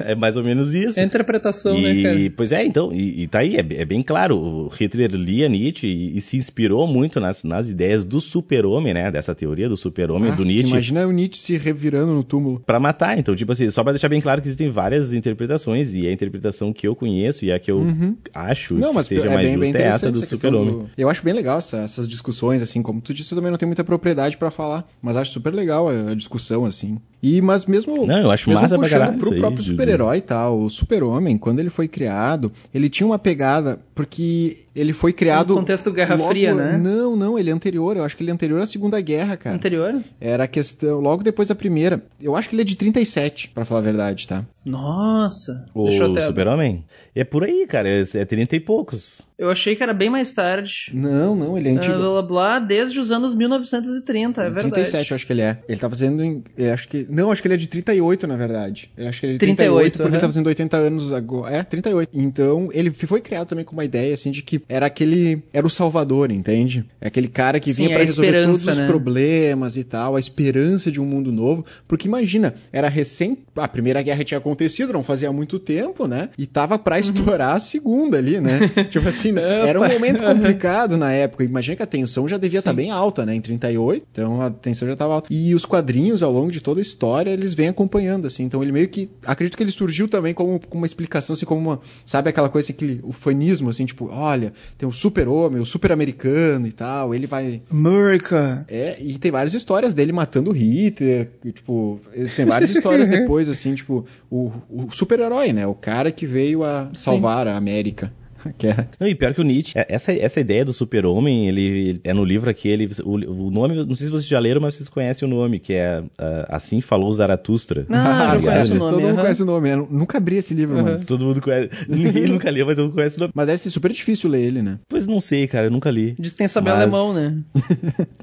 É mais ou menos isso. É interpretação, né, cara? E, pois é, então, e, e tá aí, é, é bem claro, o Hitler lia Nietzsche e, e se inspirou muito nas, nas ideias do super-homem, né, dessa teoria do super-homem, Ah, do Nietzsche, Imagina o Nietzsche se revirando no túmulo. pra matar. Então, tipo assim, só pra deixar bem claro que existem várias interpretações, e a interpretação que eu conheço e a que eu acho Uhum. Não, que mas seja é mais bem, bem justa é essa do super-homem. do- Eu acho bem legal essa- essas discussões, assim, como tu disse, eu também não tenho muita propriedade pra falar, mas acho super legal a, a discussão, assim. E, mas mesmo, Não, eu acho mesmo massa pra caralho pro aí, próprio super-herói e tal, o super-homem, quando ele foi criado, ele tinha uma pegada, porque ele foi criado... No contexto Guerra logo- Fria, né? Não, não, ele é anterior, eu acho que ele é anterior à Segunda Guerra, cara. Anterior? Era a questão, logo depois da primeira. Eu acho que ele é de 37, pra falar a verdade, tá? Nossa. O Deixa eu até... super-homem? É por aí, cara, é, é 30 e poucos. Eu achei que era bem mais tarde. Não, não, ele é antigo. blá, blá, blá, desde os anos 1930, é verdade. 37, eu acho que ele é. Ele tá fazendo em. Eu acho que. Não, acho que ele é de 38, na verdade. Eu acho que ele é de 38, 38, porque ele aham. tá fazendo 80 anos agora. É, 38. Então, ele foi criado também com uma ideia, assim, de que era aquele. Era o salvador, entende? É aquele cara que Sim, vinha a pra resolver todos os né? problemas e tal, a esperança de um mundo novo. Porque imagina, era recém. A primeira guerra tinha acontecido, não fazia muito tempo, né? E tava pra estourar a segunda ali, né? tipo assim, era um momento complicado na época. Imagina que a tensão já devia estar Sim. bem alta, né? Em 38. Então a tensão já estava alta. E os quadrinhos, ao longo de toda a história, eles vêm acompanhando, assim. Então ele meio que. Acredito que ele surgiu também como, como uma explicação, assim, como uma. Sabe aquela coisa, assim, aquele ufanismo, assim, tipo, olha, tem o super-homem, o super-americano e tal. Ele vai. America. É, e tem várias histórias dele matando o Hitler, e, tipo, eles têm várias histórias depois, assim, tipo, o, o super-herói, né? O cara que veio a salvar a América. Que é- Não, e pior que o Nietzsche, é- essa, essa ideia do super-homem, ele, ele- é no livro aquele, o, o nome, não sei se vocês já leram, mas vocês conhecem o nome, que é ah, Assim Falou Zaratustra. Ah, já Tá conheço o ligado? nome. Todo mundo aham. conhece o nome, né? Nunca abri esse livro, Aham. mas... Todo mundo conhece, ninguém nunca leu, mas todo mundo conhece o nome. Mas deve ser super difícil ler ele, né? Pois não sei, cara, eu nunca li. Diz que tem saber Mas- alemão, né?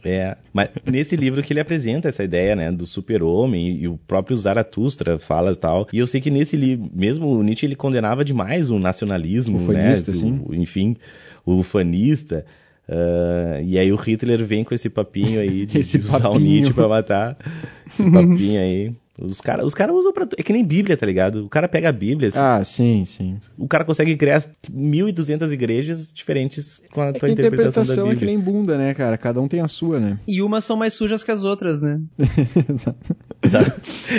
É, mas nesse livro que ele apresenta essa ideia, né, do super-homem e o próprio Zaratustra fala e tal. E eu sei que nesse livro, mesmo o Nietzsche, ele condenava demais o nacionalismo, Ufanista, né, o- enfim, o ufanista. ah, e aí o Hitler vem com esse papinho aí de, Esse de usar o papinho. Nietzsche pra matar. Esse papinho aí. Os caras os cara usam pra. É que nem Bíblia, tá ligado? O cara pega a Bíblia, assim, Ah, sim, sim. o cara consegue criar 1.200 igrejas diferentes com a É tua a interpretação, da interpretação Bíblia. é que nem bunda, né, cara? Cada um tem a sua, né? E umas são mais sujas que as outras, né? Sabe?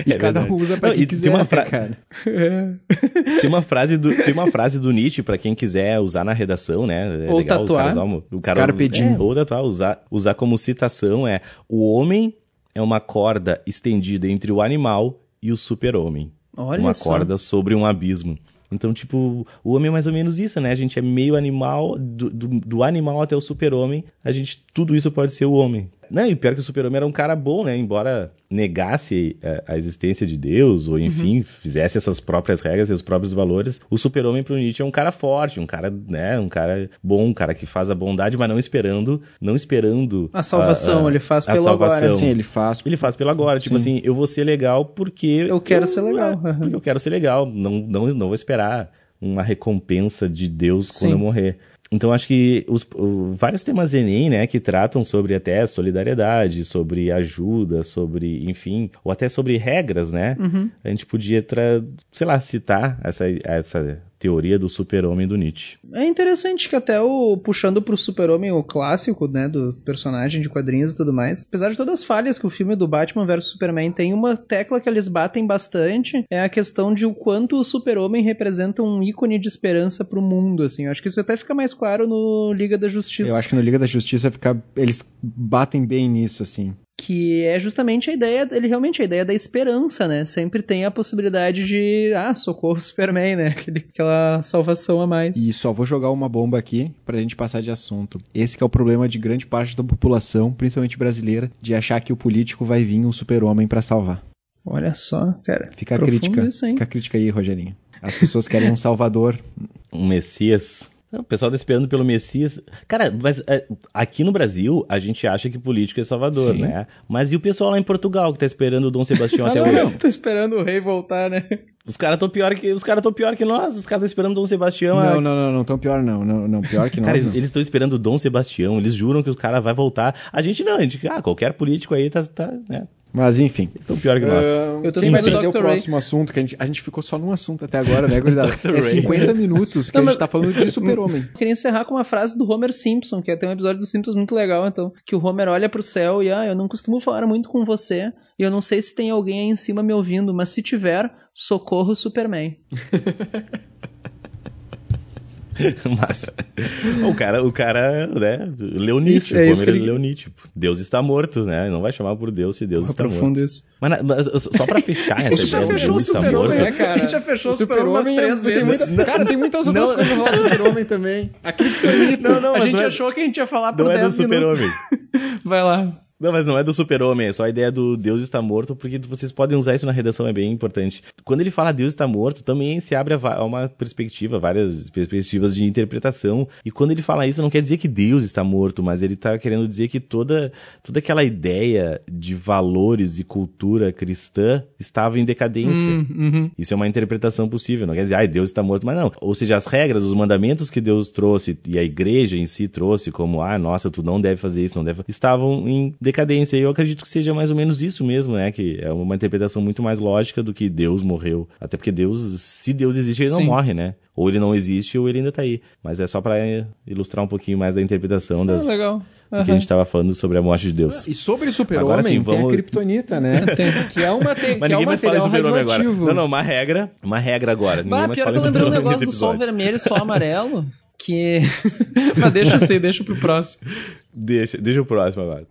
E É cada verdade. um usa pra Não, quem quiser, tem uma né, fra- cara? Tem uma frase do, tem uma frase do Nietzsche pra quem quiser usar na redação, né? É Ou legal, tatuar. O cara, usar, o cara é, ou tatuar, usar, usar como citação é: o homem é uma corda estendida entre o animal e o super-homem. Olha uma só. corda sobre um abismo. Então, tipo, o homem é mais ou menos isso, né? A gente é meio animal, do, do, do animal até o super-homem, a gente, tudo isso pode ser o homem. Não, e pior que o super-homem era um cara bom, né? Embora negasse eh, a, existência de Deus, ou enfim, fizesse essas próprias regras, seus próprios valores, o super-homem pro Nietzsche é um cara forte, um cara, né? Um cara bom, um cara que faz a bondade, mas não esperando, não esperando... A salvação, ele faz a pelo agora, salvação. Sim, ele faz. Ele faz pelo agora, tipo Sim. assim, eu vou ser legal porque. Eu quero ser legal. é, porque eu quero ser legal. Não, não, não vou esperar uma recompensa de Deus Sim. quando eu morrer. Então acho que os, o- vários temas Enem, né, que tratam sobre até solidariedade, sobre ajuda, sobre, enfim, ou até sobre regras, né? Uhum. A gente podia, sei lá, citar essa, essa teoria do super-homem do Nietzsche. É interessante que até o puxando pro Super-Homem, o clássico, né, do personagem de quadrinhos e tudo mais. Apesar de todas as falhas que o filme do Batman vs Superman tem, uma tecla que eles batem bastante é a questão de o quanto o Super-Homem representa um ícone de esperança pro mundo, assim. Eu acho que isso até fica mais claro no Liga da Justiça. Eu acho que no Liga da Justiça fica. Eles batem bem nisso, assim. Que é justamente a ideia, ele realmente é a ideia da esperança, né? Sempre tem a possibilidade de, ah, socorro Superman, né? Aquela salvação a mais. E só vou jogar uma bomba aqui pra gente passar de assunto. Esse que é o problema de grande parte da população, principalmente brasileira, de achar que o político vai vir um super-homem pra salvar. Olha só, cara. Fica a crítica. Isso, hein? Fica a crítica aí, Rogerinho. As pessoas querem um salvador. um Messias. O pessoal tá esperando pelo Messias. Cara, mas é, aqui no Brasil, a gente acha que político é salvador, Sim. né? Mas e o pessoal lá em Portugal que tá esperando o Dom Sebastião Ah, até não, hoje? não. Tô esperando o rei voltar, né? Os caras tão pior que os caras tão pior que nós. Os caras estão esperando o Dom Sebastião. Não, a- não, não, não, tão pior não. Não, não pior que nós. Cara, eles estão esperando o Dom Sebastião. Eles juram que os caras vai voltar. A gente não, a gente, ah, qualquer político aí tá, tá né? Mas enfim. Eles estão pior que nós. Ah, Eu tô quem vai trazer o Dr. Ray. próximo assunto? Que a gente, a gente ficou só num assunto até agora, né, gurizada? É Ray. 50 minutos que Não, a mas- gente tá falando de super-homem. Eu queria encerrar com uma frase do Homer Simpson, que tem um episódio dos Simpsons muito legal, então, que o Homer olha pro céu e, ah, eu não costumo falar muito com você, e eu não sei se tem alguém aí em cima me ouvindo, mas se tiver, socorro Superman. Mas o cara, o cara, né, leu Nietzsche, Isso, é ele- leu Nietzsche. Deus está morto, né? Não vai chamar por Deus se Deus está profundo morto. isso. Mas, mas só pra fechar essa gente já ideia, fechou Deus o está Super-Homem, morto. né, cara? A gente já fechou o Super-Homem umas três tem vezes. muita- cara, tem muitas outras Não. coisas no do Super-Homem também. A Kryptonita. Não, não, a gente não é- achou que a gente ia falar por Não é do 10 minutos. super-homem. Vai lá. Não, mas não é do super-homem, é só a ideia do Deus está morto, porque vocês podem usar isso na redação, é bem importante. Quando ele fala Deus está morto, também se abre a uma perspectiva, várias perspectivas de interpretação. E quando ele fala isso, não quer dizer que Deus está morto, mas ele está querendo dizer que toda, toda aquela ideia de valores e cultura cristã estava em decadência. Hum, uhum. Isso é uma interpretação possível, não quer dizer, ai, Deus está morto, mas não. Ou seja, as regras, os mandamentos que Deus trouxe e a igreja em si trouxe, como, ah, nossa, tu não deve fazer isso, não deve, estavam em decadência. E eu acredito que seja mais ou menos isso mesmo, né? Que é uma interpretação muito mais lógica do que Deus morreu. Até porque Deus, se Deus existe, ele não Sim. morre, né? Ou ele não existe ou ele ainda tá aí. Mas é só para ilustrar um pouquinho mais da interpretação das, Ah, legal. do que a gente estava falando sobre a morte de Deus. E sobre Agora super-homem, sim, tem vamos- a Kryptonita, né? Que é, uma te... Mas que é um ninguém mais fala material de super-homem agora. Não, não, uma regra, uma regra agora. Ninguém Bah, mais pior fala que em eu lembrei um super-homem negócio do sol vermelho e sol amarelo, que... Mas deixa assim, deixa pro próximo. Deixa, deixa o próximo agora.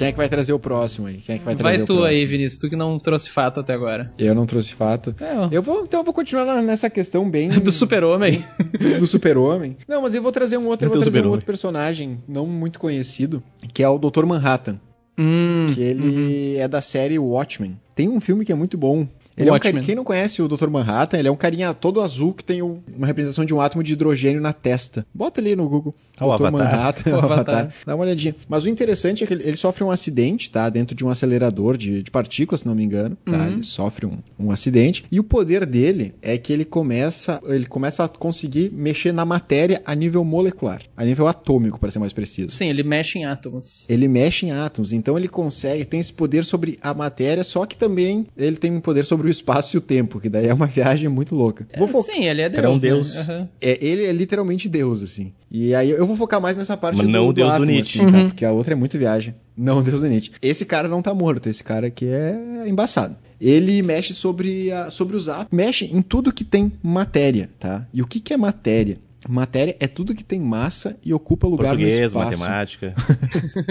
Quem é que vai trazer o próximo aí? Quem é que vai trazer Vai tu aí? Vinícius, tu que não trouxe fato até agora. Eu não trouxe fato. É. Eu vou, então eu vou continuar nessa questão bem Do super-homem. do super-homem. Não, mas eu vou trazer um outro, eu vou trazer um outro personagem não muito conhecido, que é o Dr. Manhattan, Hum, que ele é da série Watchmen. Tem um filme que é muito bom. Ele é um Quem não conhece o Dr. Manhattan, ele é um carinha todo azul que tem um- uma representação de um átomo de hidrogênio na testa. Bota ali no Google. Ah, o Dr. Avatar. Manhattan, O o Avatar. Avatar. Dá uma olhadinha. Mas o interessante é que ele, ele sofre um acidente, tá? Dentro de um acelerador de, de partículas, se não me engano. Tá? Uhum. Ele sofre um, um acidente. E o poder dele é que ele começa, ele começa a conseguir mexer na matéria a nível molecular. A nível atômico, para ser mais preciso. Sim, ele mexe em átomos. Ele mexe em átomos, então ele consegue, tem esse poder sobre a matéria, só que também ele tem um poder sobre o espaço e o tempo, que daí é uma viagem muito louca. Vou fo- Sim, ele é Deus. É um né? deus. Aham. é, ele é literalmente Deus, assim. E aí eu vou focar mais nessa parte Mas do, não o Deus do átomo, Nietzsche. assim, tá? Uhum. Porque a outra é muito viagem. Não o Deus do Nietzsche. Esse cara não tá morto, esse cara aqui é embaçado. Ele mexe sobre, a- sobre os átomos, mexe em tudo que tem matéria, tá? E o que, que é matéria? Matéria é tudo que tem massa e ocupa lugar no Português, espaço. matemática.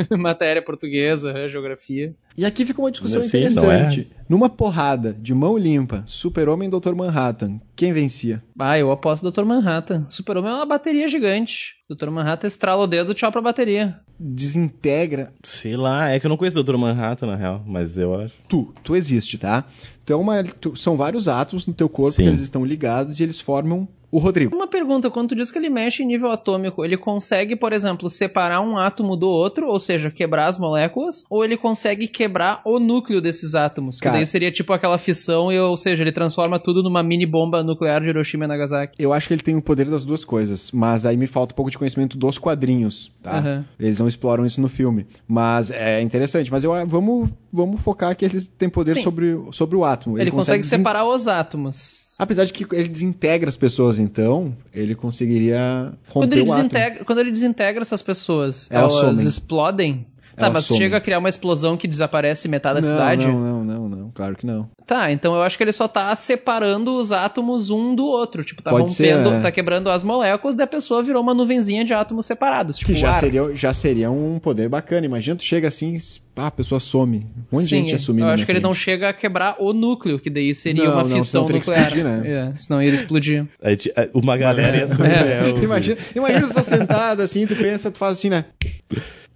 Matéria portuguesa, é, geografia. E aqui fica uma discussão Sim, interessante. não Numa porrada de mão limpa, Super-Homem e Dr. Manhattan, quem vencia? Ah, eu aposto Dr. Manhattan. Super-Homem é uma bateria gigante. Dr. Manhattan estrala o dedo, tchau pra bateria. Desintegra Sei lá, é que eu não conheço Dr. Manhattan, na real, mas eu acho. tu. Tu existe, tá? Tu é uma, tu- são vários átomos no teu corpo Sim. que eles estão ligados e eles formam o Rodrigo. Uma pergunta, quando tu diz que ele mexe em nível atômico, ele consegue, por exemplo, separar um átomo do outro, ou seja, quebrar as moléculas, ou ele consegue quebrar o núcleo desses átomos? Cara. Que daí seria tipo aquela fissão, e, ou seja, ele transforma tudo numa mini bomba nuclear de Hiroshima e Nagasaki. Eu acho que ele tem o poder das duas coisas, mas aí me falta um pouco de conhecimento dos quadrinhos, tá? Aham. Eles não exploram isso no filme, mas é interessante. Mas eu vamos, vamos focar que ele tem poder Sim. sobre, sobre o átomo. Ele, consegue, desen- separar os átomos. Apesar de que ele desintegra as pessoas, então, ele conseguiria Quando romper ele, o átomo. desintegra, quando ele desintegra essas pessoas, Elas elas, explodem? Tá, mas somem. chega a criar uma explosão que desaparece metade da não, cidade? Não, não, não, não, claro que não. Tá, então eu acho que ele só tá separando os átomos um do outro. Tipo, tá Pode rompendo, ser, é. tá quebrando as moléculas, daí a pessoa virou uma nuvenzinha de átomos separados. Tipo, Que já ar. seria, já seria um poder bacana. Imagina tu chega assim, pá, a pessoa some. Um monte de gente assumindo. eu acho que ele não chega a quebrar o núcleo, que daí seria Não, uma não, fissão nuclear. explodir, né? É, senão ia explodir. Gente- a- Uma galera ia subir. É. né, o- Imagina, imagina tu tá sentado assim, tu pensa, tu faz assim, né?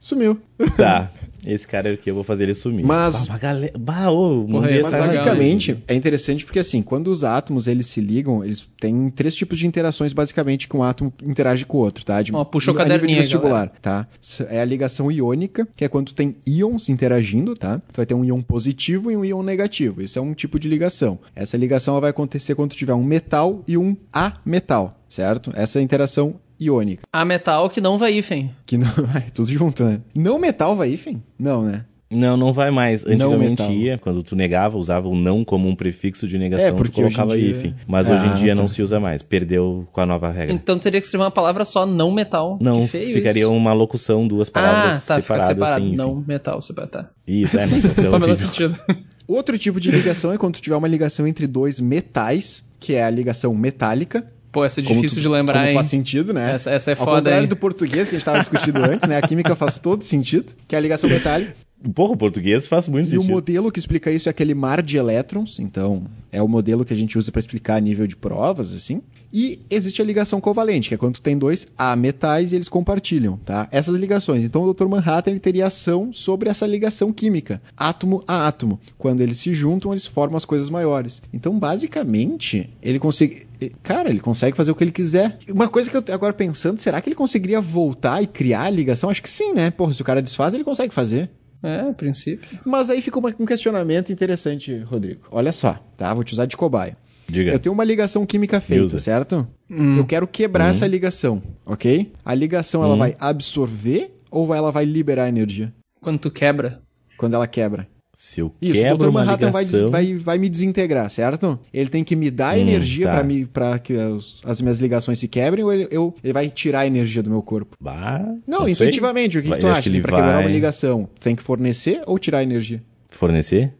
Sumiu. Tá. Esse cara aqui eu vou fazer ele sumir. Mas- Bah, galera. Bah, ô, o mundo ia esse Mas é basicamente é interessante porque assim, quando os átomos eles se ligam, eles têm três tipos de interações basicamente que um átomo interage com o outro, tá? De, Ó, puxa o a nível de caderninho aí, vestibular, tá? É a ligação iônica, que é quando tu tem íons interagindo, tá? Tu vai ter um íon positivo e um íon negativo. Isso é um tipo de ligação. Essa ligação ela vai acontecer quando tu tiver um metal e um ametal, certo? Essa é a interação iônica. A metal que não vai hífen. Que não é tudo junto, né? Não metal vai hífen? Não, né? Não, não vai mais. Antigamente ia, quando tu negava, usava o não como um prefixo de negação, É, tu porque em colocava dia- hífen. Mas Ah, hoje em dia tá. não se usa mais. Perdeu com a nova regra. Então teria que escrever uma palavra só, não metal. Não, que feio ficaria isso. uma locução, duas Ah, palavras tá, fica separadas. separado. assim, não metal, separado. Tá. Isso, é, Sim, mas é faz o menor sentido. Outro tipo de ligação é quando tu tiver uma ligação entre dois metais, que é a ligação metálica. Pô, essa é difícil tu- de lembrar, como hein? faz sentido, né? Essa, essa é Ao foda, contrário hein? do português que a gente estava discutindo antes, né? A química faz todo sentido, que é a ligação metálica. Porra, o português faz muito E o sentido. modelo que explica isso é aquele mar de elétrons, então é o modelo que a gente usa para explicar nível de provas, assim. E existe a ligação covalente, que é quando tem dois ametais e eles compartilham, tá? Essas ligações. Então o Dr. Manhattan ele teria ação sobre essa ligação química, átomo a átomo. Quando eles se juntam, eles formam as coisas maiores. Então, basicamente, ele consegue, cara, ele consegue fazer o que ele quiser. Uma coisa que eu agora pensando, será que ele conseguiria voltar e criar a ligação? Acho que sim, né? Porra, se o cara desfaz, ele consegue fazer. É, a princípio. Mas aí fica uma- um questionamento interessante, Rodrigo. Olha só, tá? Vou te usar de cobaia. Diga. Eu tenho uma ligação química feita, usa. certo? Hum. Eu quero quebrar Uhum. essa ligação, ok? A ligação ela Uhum. vai absorver ou ela vai liberar energia Quando tu quebra. quando ela quebra? Se eu Isso, o quebro Dr. uma Manhattan vai, ligação... vai, vai me desintegrar, certo? Ele tem que me dar Hum, energia tá. para que as, as minhas ligações se quebrem ou ele, eu- ele vai tirar a energia do meu corpo? Bah, Não, intuitivamente, o que, que Vai- tu eu acho acha? que Pra quebrar vai uma ligação, tu tem que fornecer ou tirar a energia? Fornecer?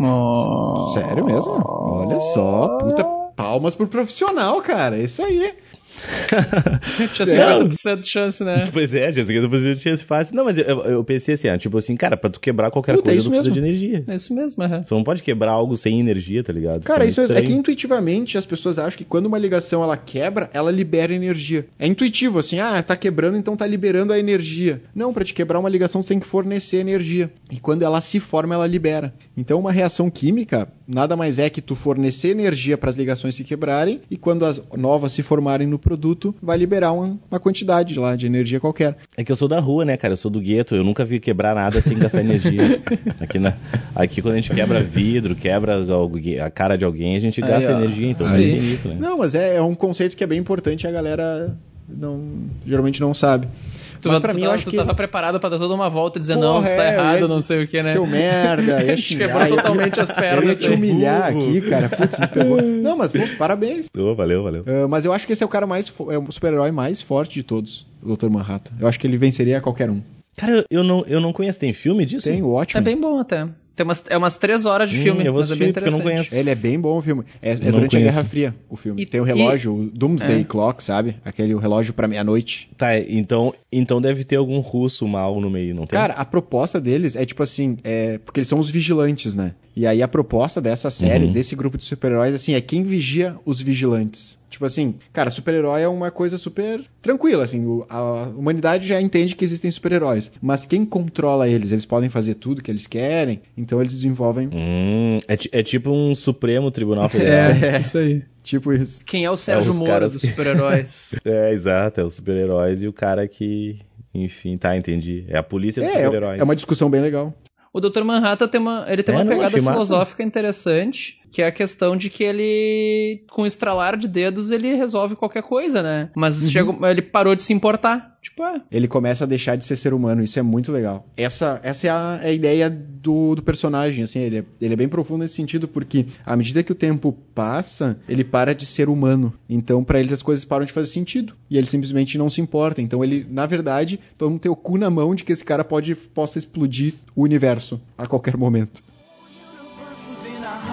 Oh. Sério mesmo? Olha só, puta palmas pro profissional, cara. Isso aí. Tinha É. 50% de chance, né? Pois é, tinha 50% de chance fácil. Não, mas eu, eu pensei assim, ah, tipo assim, cara, pra tu quebrar qualquer Puta, é coisa, isso tu precisa de energia. É isso mesmo, aham. Você não pode quebrar algo sem energia, tá ligado? Cara, Fica isso é, muito é que estranho. intuitivamente as pessoas acham que quando uma ligação ela quebra, ela libera energia. É intuitivo, assim, ah, tá quebrando, então tá liberando a energia. Não, pra te quebrar uma ligação, tu tem que fornecer energia. E quando ela se forma, ela libera. Então, uma reação química nada mais é que tu fornecer energia para as ligações se quebrarem e quando as novas se formarem no produto, vai liberar uma, uma quantidade lá de energia qualquer. É que eu sou da rua, né, cara? Eu sou do gueto. Eu nunca vi quebrar nada sem gastar energia. Aqui, na, aqui quando a gente quebra vidro, quebra a cara de alguém, a gente Aí, gasta ó. energia. Então aí. ser isso, né? Não, mas é, é um conceito que é bem importante a galera não, geralmente não sabe. Tu, mas tu, pra mim, eu tu acho que... tava preparado pra dar toda uma volta e dizer, não, Porra, isso tá é, errado, eu ia- não sei o que, né? Seu merda, ia xingar, quebrou ia- totalmente as Eu ia pernas. te humilhar aqui, cara. Putz, me pegou. Não, mas pô, parabéns. Ô, valeu, valeu. Ah, mas eu acho que esse é o cara mais. É o super-herói mais forte de todos, o Dr. Manhattan. Eu acho que ele venceria qualquer um. Cara, eu- não, eu não conheço. Tem filme disso? Tem o É ótimo. bem bom até. Tem umas, é umas três horas de Hum, filme, eu vou mas é assistir bem porque eu não interessante. conheço. Ele é bem bom o filme. É, é durante a conheço. Guerra Fria, o filme. E- Tem o relógio, o Doomsday É. Clock, sabe? Aquele o relógio pra meia-noite. Tá, então, então deve ter algum russo mal no meio, não tem? Cara, a proposta deles é tipo assim, é porque eles são os vigilantes, né? E aí a proposta dessa série, Uhum. desse grupo de super-heróis, assim, é quem vigia os vigilantes. Tipo assim, cara, super-herói é uma coisa super tranquila, assim, a humanidade já entende que existem super-heróis, mas quem controla eles? Eles podem fazer tudo que eles querem, então eles desenvolvem Hum, é, é tipo um Supremo Tribunal Federal. É, isso aí. tipo isso. Quem é o Sérgio os Moro caras dos que- super-heróis? É, exato, é os super-heróis e o cara que. Enfim, tá, entendi. É a polícia dos É, super-heróis. é uma discussão bem legal. O Dr. Manhattan tem uma, ele tem É, uma pegada filosófica interessante, que é a questão de que ele, com estralar de dedos, ele resolve qualquer coisa, né? Mas Uhum. chega, ele parou de se importar. Tipo, é, Ele começa a deixar de ser ser humano, isso é muito legal. Essa, essa é a, é a ideia do, do personagem, assim, ele é, ele é bem profundo nesse sentido, porque à medida que o tempo passa, ele para de ser humano. Então, pra eles as coisas param de fazer sentido. E ele simplesmente não se importa. Então, ele, na verdade, mundo tem o cu na mão de que esse cara pode, possa explodir o universo a qualquer momento.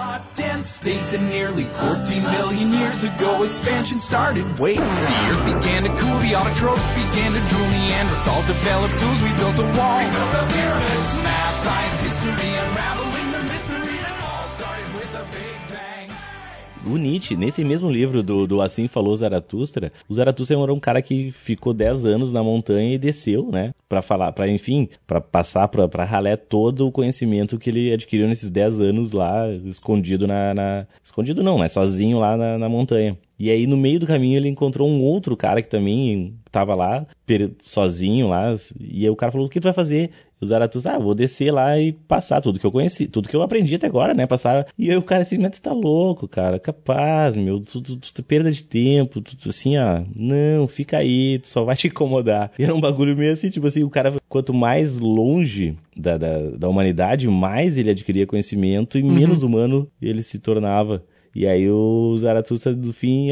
Hot, dense state that nearly 14 million years ago expansion started. Wait, the earth began to cool, the autotrophs began to drool, Neanderthals developed tools, we built a wall. We built the pyramids, math, science, history, unraveling O Nietzsche, nesse mesmo livro do, do Assim Falou Zaratustra, o Zaratustra era um cara que ficou 10 anos na montanha e desceu, né? Pra falar, para enfim, pra passar pra ralé todo o conhecimento que ele adquiriu nesses 10 anos lá, escondido na. na- escondido não, né? Sozinho lá na, na montanha. E aí, no meio do caminho, ele encontrou um outro cara que também tava lá, sozinho lá. E aí o cara falou: O que tu vai fazer? O Zaratustra, ah, vou descer lá e passar tudo que eu conheci, tudo que eu aprendi até agora, né? Passar. E aí o cara assim, mas tu tá louco, cara, capaz, meu, tu, tu, tu, tu perda de tempo, tu, assim, ó, não, fica aí, tu só vai te incomodar. E era um bagulho meio assim, tipo assim, o cara, quanto mais longe da, da, da humanidade, mais ele adquiria conhecimento e menos humano ele se tornava. E aí o Zaratustra, do fim,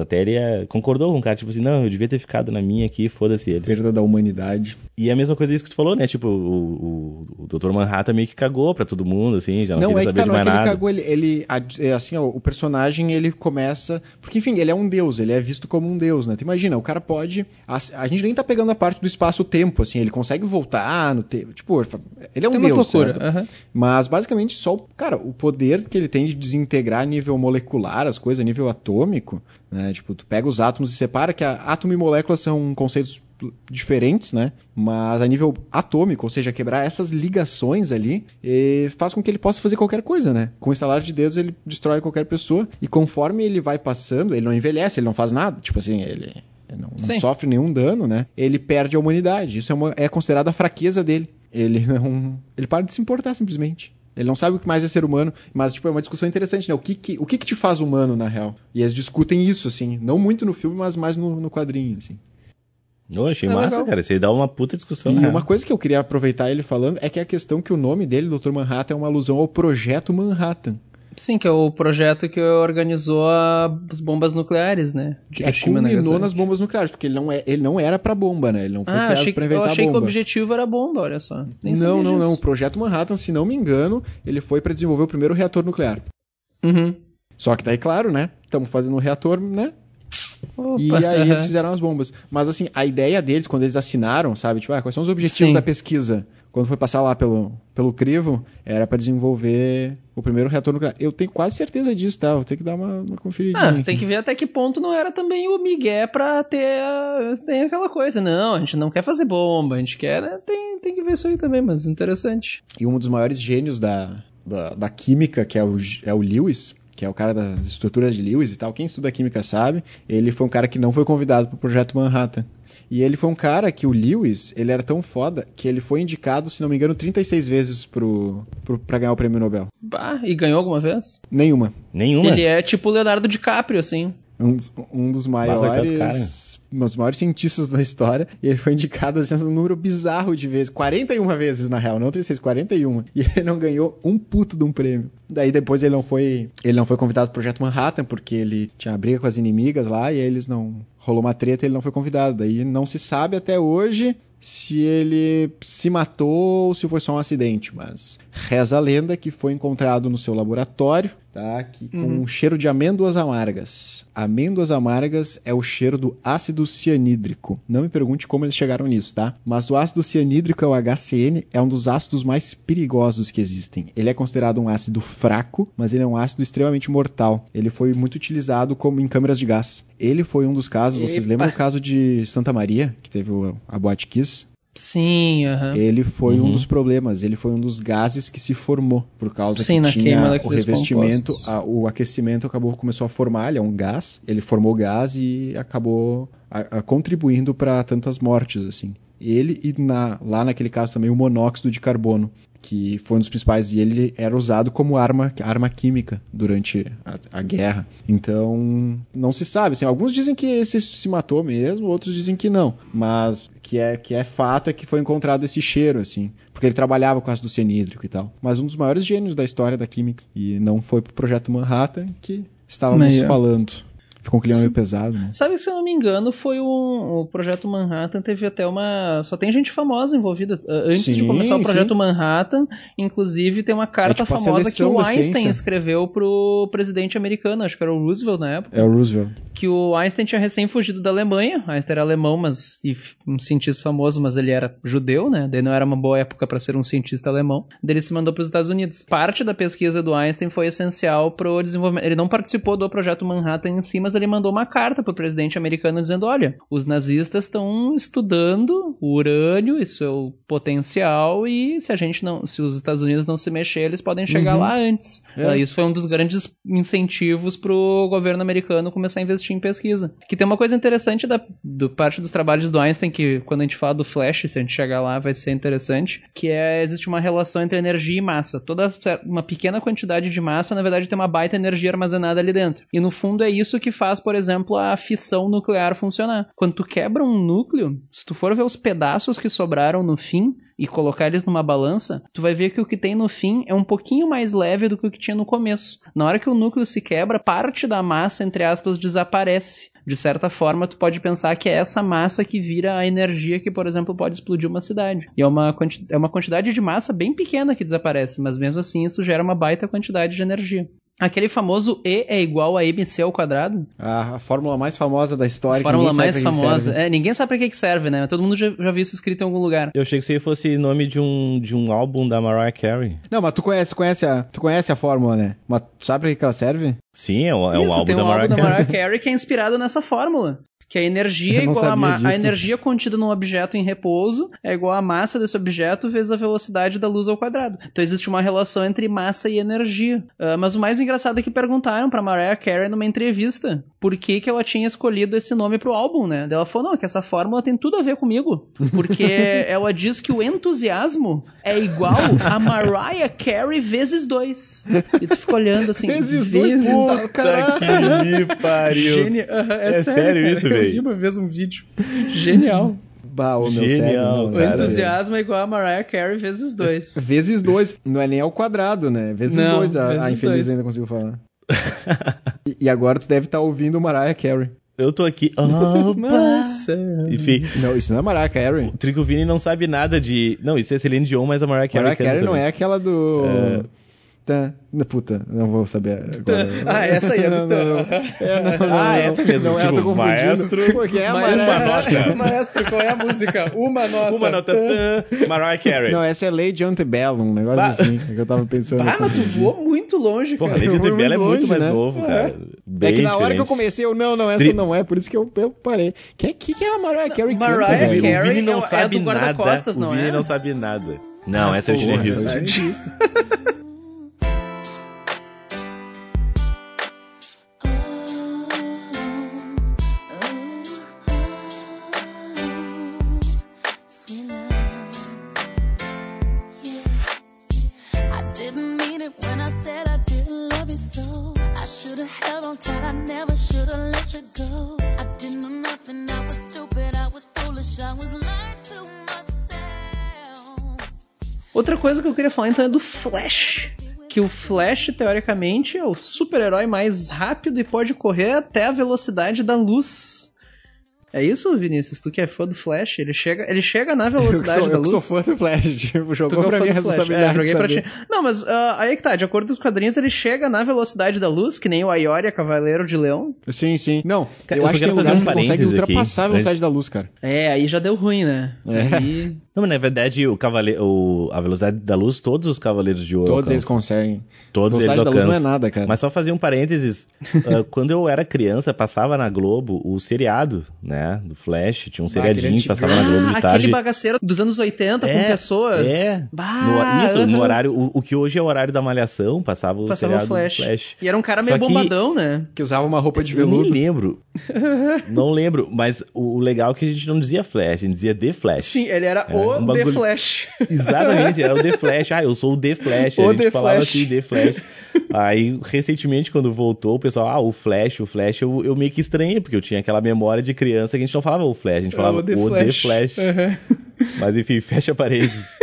até ele eh, concordou com o cara, tipo assim, não, eu devia ter ficado na minha aqui, foda-se eles. Perda da humanidade. E a mesma coisa isso que tu falou, né? Tipo, o, o, o Dr. Manhattan meio que cagou pra todo mundo, assim, já não, Não, queria é que saber tá, de não é mais que ele cagou, ele, ele a- é assim, ó, o personagem ele começa, porque enfim, ele é um deus, ele é visto como um deus, né? Tu imagina, o cara pode, a, a gente nem tá pegando a parte do espaço-tempo, assim, ele consegue voltar no tempo, tipo, ele é um tem deus, certo? aham. Mas basicamente só, o- cara, o poder que ele tem de desintegrar a nível molecular as coisas, a nível atômico, né? Tipo, tu pega os átomos e separa que a, átomo e molécula são conceitos diferentes, né? Mas a nível atômico, ou seja, quebrar essas ligações ali, faz com que ele possa fazer qualquer coisa, né? Com o estalar de dedos ele destrói qualquer pessoa e conforme ele vai passando, ele não envelhece, ele não faz nada, tipo assim, ele não, não sofre nenhum dano, né? Ele perde a humanidade. Isso é, uma, é considerado a fraqueza dele. Ele não, ele para de se importar simplesmente. Ele não sabe o que mais é ser humano, mas tipo é uma discussão interessante, né? O que que, o que, que te faz humano na real? E eles discutem isso assim, não muito no filme, mas mais no, no quadrinho, assim. Eu achei É massa, legal. cara. Isso aí dá uma puta discussão, E né? uma coisa que eu queria aproveitar ele falando é que a questão que o nome dele, Dr. Manhattan, é uma alusão ao projeto Manhattan. Sim, que é o projeto que organizou a- as bombas nucleares, né? De é, e culminou nas bombas nucleares, porque ele não, é, ele não era pra bomba, né? Ele não foi Ah, criado achei, pra eu inventar achei que o bomba. objetivo era bomba, olha só. Nem não, não, não. O disso. projeto Manhattan, se não me engano, ele foi pra desenvolver o primeiro reator nuclear. Uhum. Só que daí, claro, né? Estamos fazendo um reator, né? E Opa, aí aham. eles fizeram as bombas. Mas assim, a ideia deles, quando eles assinaram, sabe? Tipo, ah, quais são os objetivos Sim. da pesquisa? Quando foi passar lá pelo, pelo crivo, era pra desenvolver o primeiro reator nuclear. Eu tenho quase certeza disso, tá? Vou ter que dar uma, uma conferidinha. Ah, tem que ver até que ponto não era também o Miguel pra ter a- tem aquela coisa. Não, a gente não quer fazer bomba, a gente quer. né? Tem, tem que ver isso aí também, mas interessante. E um dos maiores gênios da, da, da química, que é o, é o Lewis, que é o cara das estruturas de Lewis e tal, quem estuda química sabe, ele foi um cara que não foi convidado pro projeto Manhattan. E ele foi um cara que o Lewis, ele era tão foda que ele foi indicado, se não me engano, 36 vezes pro, pro, pra ganhar o prêmio Nobel. Bah, e ganhou alguma vez? Nenhuma. Nenhuma. Ele é tipo o Leonardo DiCaprio, assim. Um dos, um dos maiores. Um dos maiores cientistas da história. E ele foi indicado assim, um número bizarro de vezes. 41 vezes, na real, não 36, 41. E ele não ganhou um puto de um prêmio. Daí depois ele não foi. Ele não foi convidado pro projeto Manhattan, porque ele tinha briga com as inimigas lá e aí eles não. Rolou uma treta e ele não foi convidado. Daí não se sabe até hoje se ele se matou ou se foi só um acidente, mas reza a lenda que foi encontrado no seu laboratório, tá? Que, com um cheiro de amêndoas amargas. Amêndoas amargas é o cheiro do ácido cianídrico. Não me pergunte como eles chegaram nisso, tá? Mas o ácido cianídrico é o HCN, é um dos ácidos mais perigosos que existem. Ele é considerado um ácido fraco, mas ele é um ácido extremamente mortal. Ele foi muito utilizado como em câmeras de gás. Ele foi um dos casos, vocês Epa. lembram o caso de Santa Maria, que teve o- a Boate Kiss? Sim. Ele foi um Uhum. dos problemas, ele foi um dos gases que se formou por causa Sim, na que tinha o revestimento, a- o aquecimento acabou começou a formar, ele é um gás, ele formou gás e acabou a- a contribuindo para tantas mortes assim. Ele e na- lá naquele caso também o monóxido de carbono, que foi um dos principais e ele era usado como arma, arma química durante a, a guerra. Então, não se sabe. Assim, alguns dizem que ele se, se matou mesmo, outros dizem que não. Mas que é, que é fato é que foi encontrado esse cheiro, assim. Porque ele trabalhava com ácido cianídrico e tal. Mas um dos maiores gênios da história da química. E não foi pro projeto Manhattan que estávamos ó. falando. Ficou um clima meio pesado, né? Sabe se eu não me engano, foi um, o projeto Manhattan teve até uma. Só tem gente famosa envolvida. Uh, Antes de Sim, começar o projeto sim. Manhattan, inclusive tem uma carta É tipo famosa que o Einstein ciência. escreveu pro presidente americano, acho que era o Roosevelt na época. É o Roosevelt. que o Einstein tinha recém fugido da Alemanha. Einstein era alemão, mas e um cientista famoso, mas ele era judeu, né? Daí não era uma boa época para ser um cientista alemão. Daí ele se mandou para os Estados Unidos. Parte da pesquisa do Einstein foi essencial pro desenvolvimento. Ele não participou do projeto Manhattan em si, mas ele mandou uma carta pro presidente americano dizendo: "Olha, os nazistas estão estudando o urânio e seu potencial e se a gente não, se os Estados Unidos não se mexer, eles podem chegar Uhum. lá antes". É. Ah, Isso foi um dos grandes incentivos pro governo americano começar a investir em pesquisa. Que tem uma coisa interessante da do parte dos trabalhos do Einstein, que quando a gente fala do Flash, se a gente chegar lá, vai ser interessante, que é existe uma relação entre energia e massa. Toda uma pequena quantidade de massa, na verdade, tem uma baita energia armazenada ali dentro. E no fundo é isso que faz, por exemplo, a fissão nuclear funcionar. Quando tu quebra um núcleo, se tu for ver os pedaços que sobraram no fim, e colocar eles numa balança, tu vai ver que o que tem no fim é um pouquinho mais leve do que o que tinha no começo. Na hora que o núcleo se quebra, parte da massa, entre aspas, desaparece. De certa forma, tu pode pensar que é essa massa que vira a energia que, por exemplo, pode explodir uma cidade. E é uma, é uma quantidade de massa bem pequena que desaparece, mas mesmo assim isso gera uma baita quantidade de energia. Aquele famoso E é igual a MC ao quadrado, A, a fórmula mais famosa da história. a que fórmula ninguém mais famosa. serve. É, ninguém sabe pra que que serve, né? Todo mundo já, já viu isso escrito em algum lugar. Eu achei que isso aí fosse nome de um, de um álbum da Mariah Carey. Não, mas tu conhece, conhece a, tu conhece a fórmula, né? Mas tu sabe pra que que ela serve? Sim, é o, é o Isso, álbum tem da um Mariah álbum da. Mariah Carey que é inspirado nessa fórmula. Que a energia é igual a, a energia contida num objeto em repouso é igual a massa desse objeto vezes a velocidade da luz ao quadrado. Então existe uma relação entre massa e energia. Ah, mas o mais engraçado é que perguntaram pra Mariah Carey numa entrevista por que, que ela tinha escolhido esse nome pro álbum, né? Ela falou, não, é que essa fórmula tem tudo a ver comigo. Porque ela diz que o entusiasmo é igual a Mariah Carey vezes dois. E tu fica olhando assim, Vezes dois, puta, que pariu. Genial. É, É sério cara. isso, velho? Vi uma vez um vídeo. Genial. Bah, o meu Genial, cérebro, não, O cara. entusiasmo é igual a Mariah Carey vezes dois. Vezes dois. Não é nem ao quadrado, né? Vezes Não, dois. A, a vezes infeliz dois. ainda consigo falar. e, e agora tu deve estar ouvindo o Mariah Carey. Eu tô aqui. Nossa. Enfim, Não, isso não é Mariah Carey. o Trico Vini não sabe nada de. Não, isso é Celine Dion, mas a Mariah Carey. Mariah Carey não também. é aquela do... Tá. Puta, não vou saber agora. Ah, essa aí é não, do não, não. É, não, não, Ah, não. essa mesmo, Não, é, eu tô tipo, confundindo. maestro- é a Maestro, nota. Maestro, qual é a música? Uma nota. Uma nota. tã, Mariah Carey. Não, essa é Lady Antebellum, um negócio Bah. assim, é que eu tava pensando. Ah, mas tu voou muito longe, Porra, cara. Lady eu fui Antebellum é muito mais né? novo, cara. É Bem que na hora que eu comecei, eu não, não, essa Tri- não é, por isso que eu, eu parei. Que, que, que é a Mariah Carey canta, Mariah velho? Carey O Vini é não o- é sabe do nada. guarda-costas, O não Vini é? não sabe nada. Não, essa é o Porra, Gene essa é o Houston. Outra coisa que eu queria falar então é do Flash. Que o Flash, teoricamente, é o super-herói mais rápido e pode correr até a velocidade da luz. É isso, Vinícius? Tu que é fã do Flash? Ele chega, ele chega na Eu velocidade sou, da eu luz. sou fã do Flash, tipo, Tu jogou que é o pra mim a responsabilidade É, joguei pra ti. Não, mas ah, aí que tá, de acordo com os quadrinhos, ele chega na velocidade da luz, que nem o Aioria, Cavaleiro de Leão. Sim, sim. Não, eu, eu acho que tem lugares que consegue ultrapassar aqui, a velocidade da luz, cara. É, aí já deu ruim, né? É. Aí... Não, mas na verdade, o cavale... o... a velocidade da luz, todos os Cavaleiros de Ouro Todos eles alcançam. conseguem. Todos eles velocidade da luz alcançam. não é nada, cara. Mas só fazer um parênteses. ah, quando eu era criança, passava na Globo o seriado, né? Do Flash. Tinha um seriadinho que passava na Globo de Ah, tarde. aquele bagaceiro dos anos 80 com É, pessoas. É. Bah, no, isso, no horário. O, o que hoje é o horário da malhação, passava o Passava seriado o Flash. do Flash. E era um cara Só meio que- bombadão, né? Que usava uma roupa de Eu nem veludo. lembro. não lembro. Mas o, o legal é que a gente não dizia Flash, a gente dizia The Flash. Sim, ele era É, o um The bagulho- Flash. Exatamente, era o The Flash. Ah, eu sou o The Flash. O a gente The falava Flash. assim, The Flash. Aí, recentemente, quando voltou, o pessoal, ah, o Flash, o Flash, eu, eu meio que estranhei, porque eu tinha aquela memória de criança que a gente não falava o Flash, a gente falava o The Flash. Aham. Mas enfim, fecha paredes.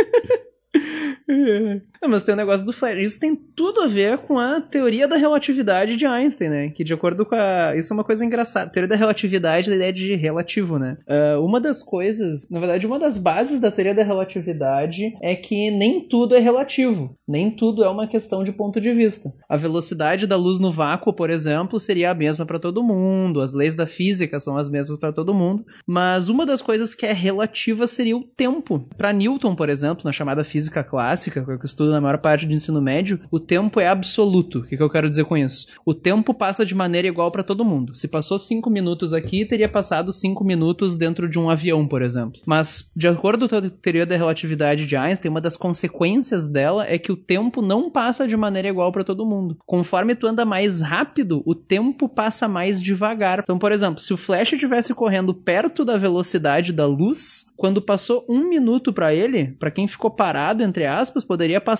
Não, mas tem o negócio do Flash. Isso tem tudo a ver com a teoria da relatividade de Einstein, né? Que de acordo com a. Isso é uma coisa engraçada. Teoria da relatividade, da ideia de relativo, né? Ah, uma das coisas. Na verdade, uma das bases da teoria da relatividade é que nem tudo é relativo. Nem tudo é uma questão de ponto de vista. A velocidade da luz no vácuo, por exemplo, seria a mesma para todo mundo. As leis da física são as mesmas para todo mundo. Mas uma das coisas que é relativa seria o tempo. Para Newton, por exemplo, na chamada física clássica, que é o que estuda na maior parte do ensino médio, o tempo é absoluto. O que, que eu quero dizer com isso? O tempo passa de maneira igual para todo mundo. Se passou cinco minutos aqui, teria passado cinco minutos dentro de um avião, por exemplo. Mas, de acordo com a teoria da relatividade de Einstein, uma das consequências dela é que o tempo não passa de maneira igual para todo mundo. Conforme tu anda mais rápido, o tempo passa mais devagar. Então, por exemplo, se o Flash estivesse correndo perto da velocidade da luz, quando passou um minuto para ele, para quem ficou parado, entre aspas, poderia passar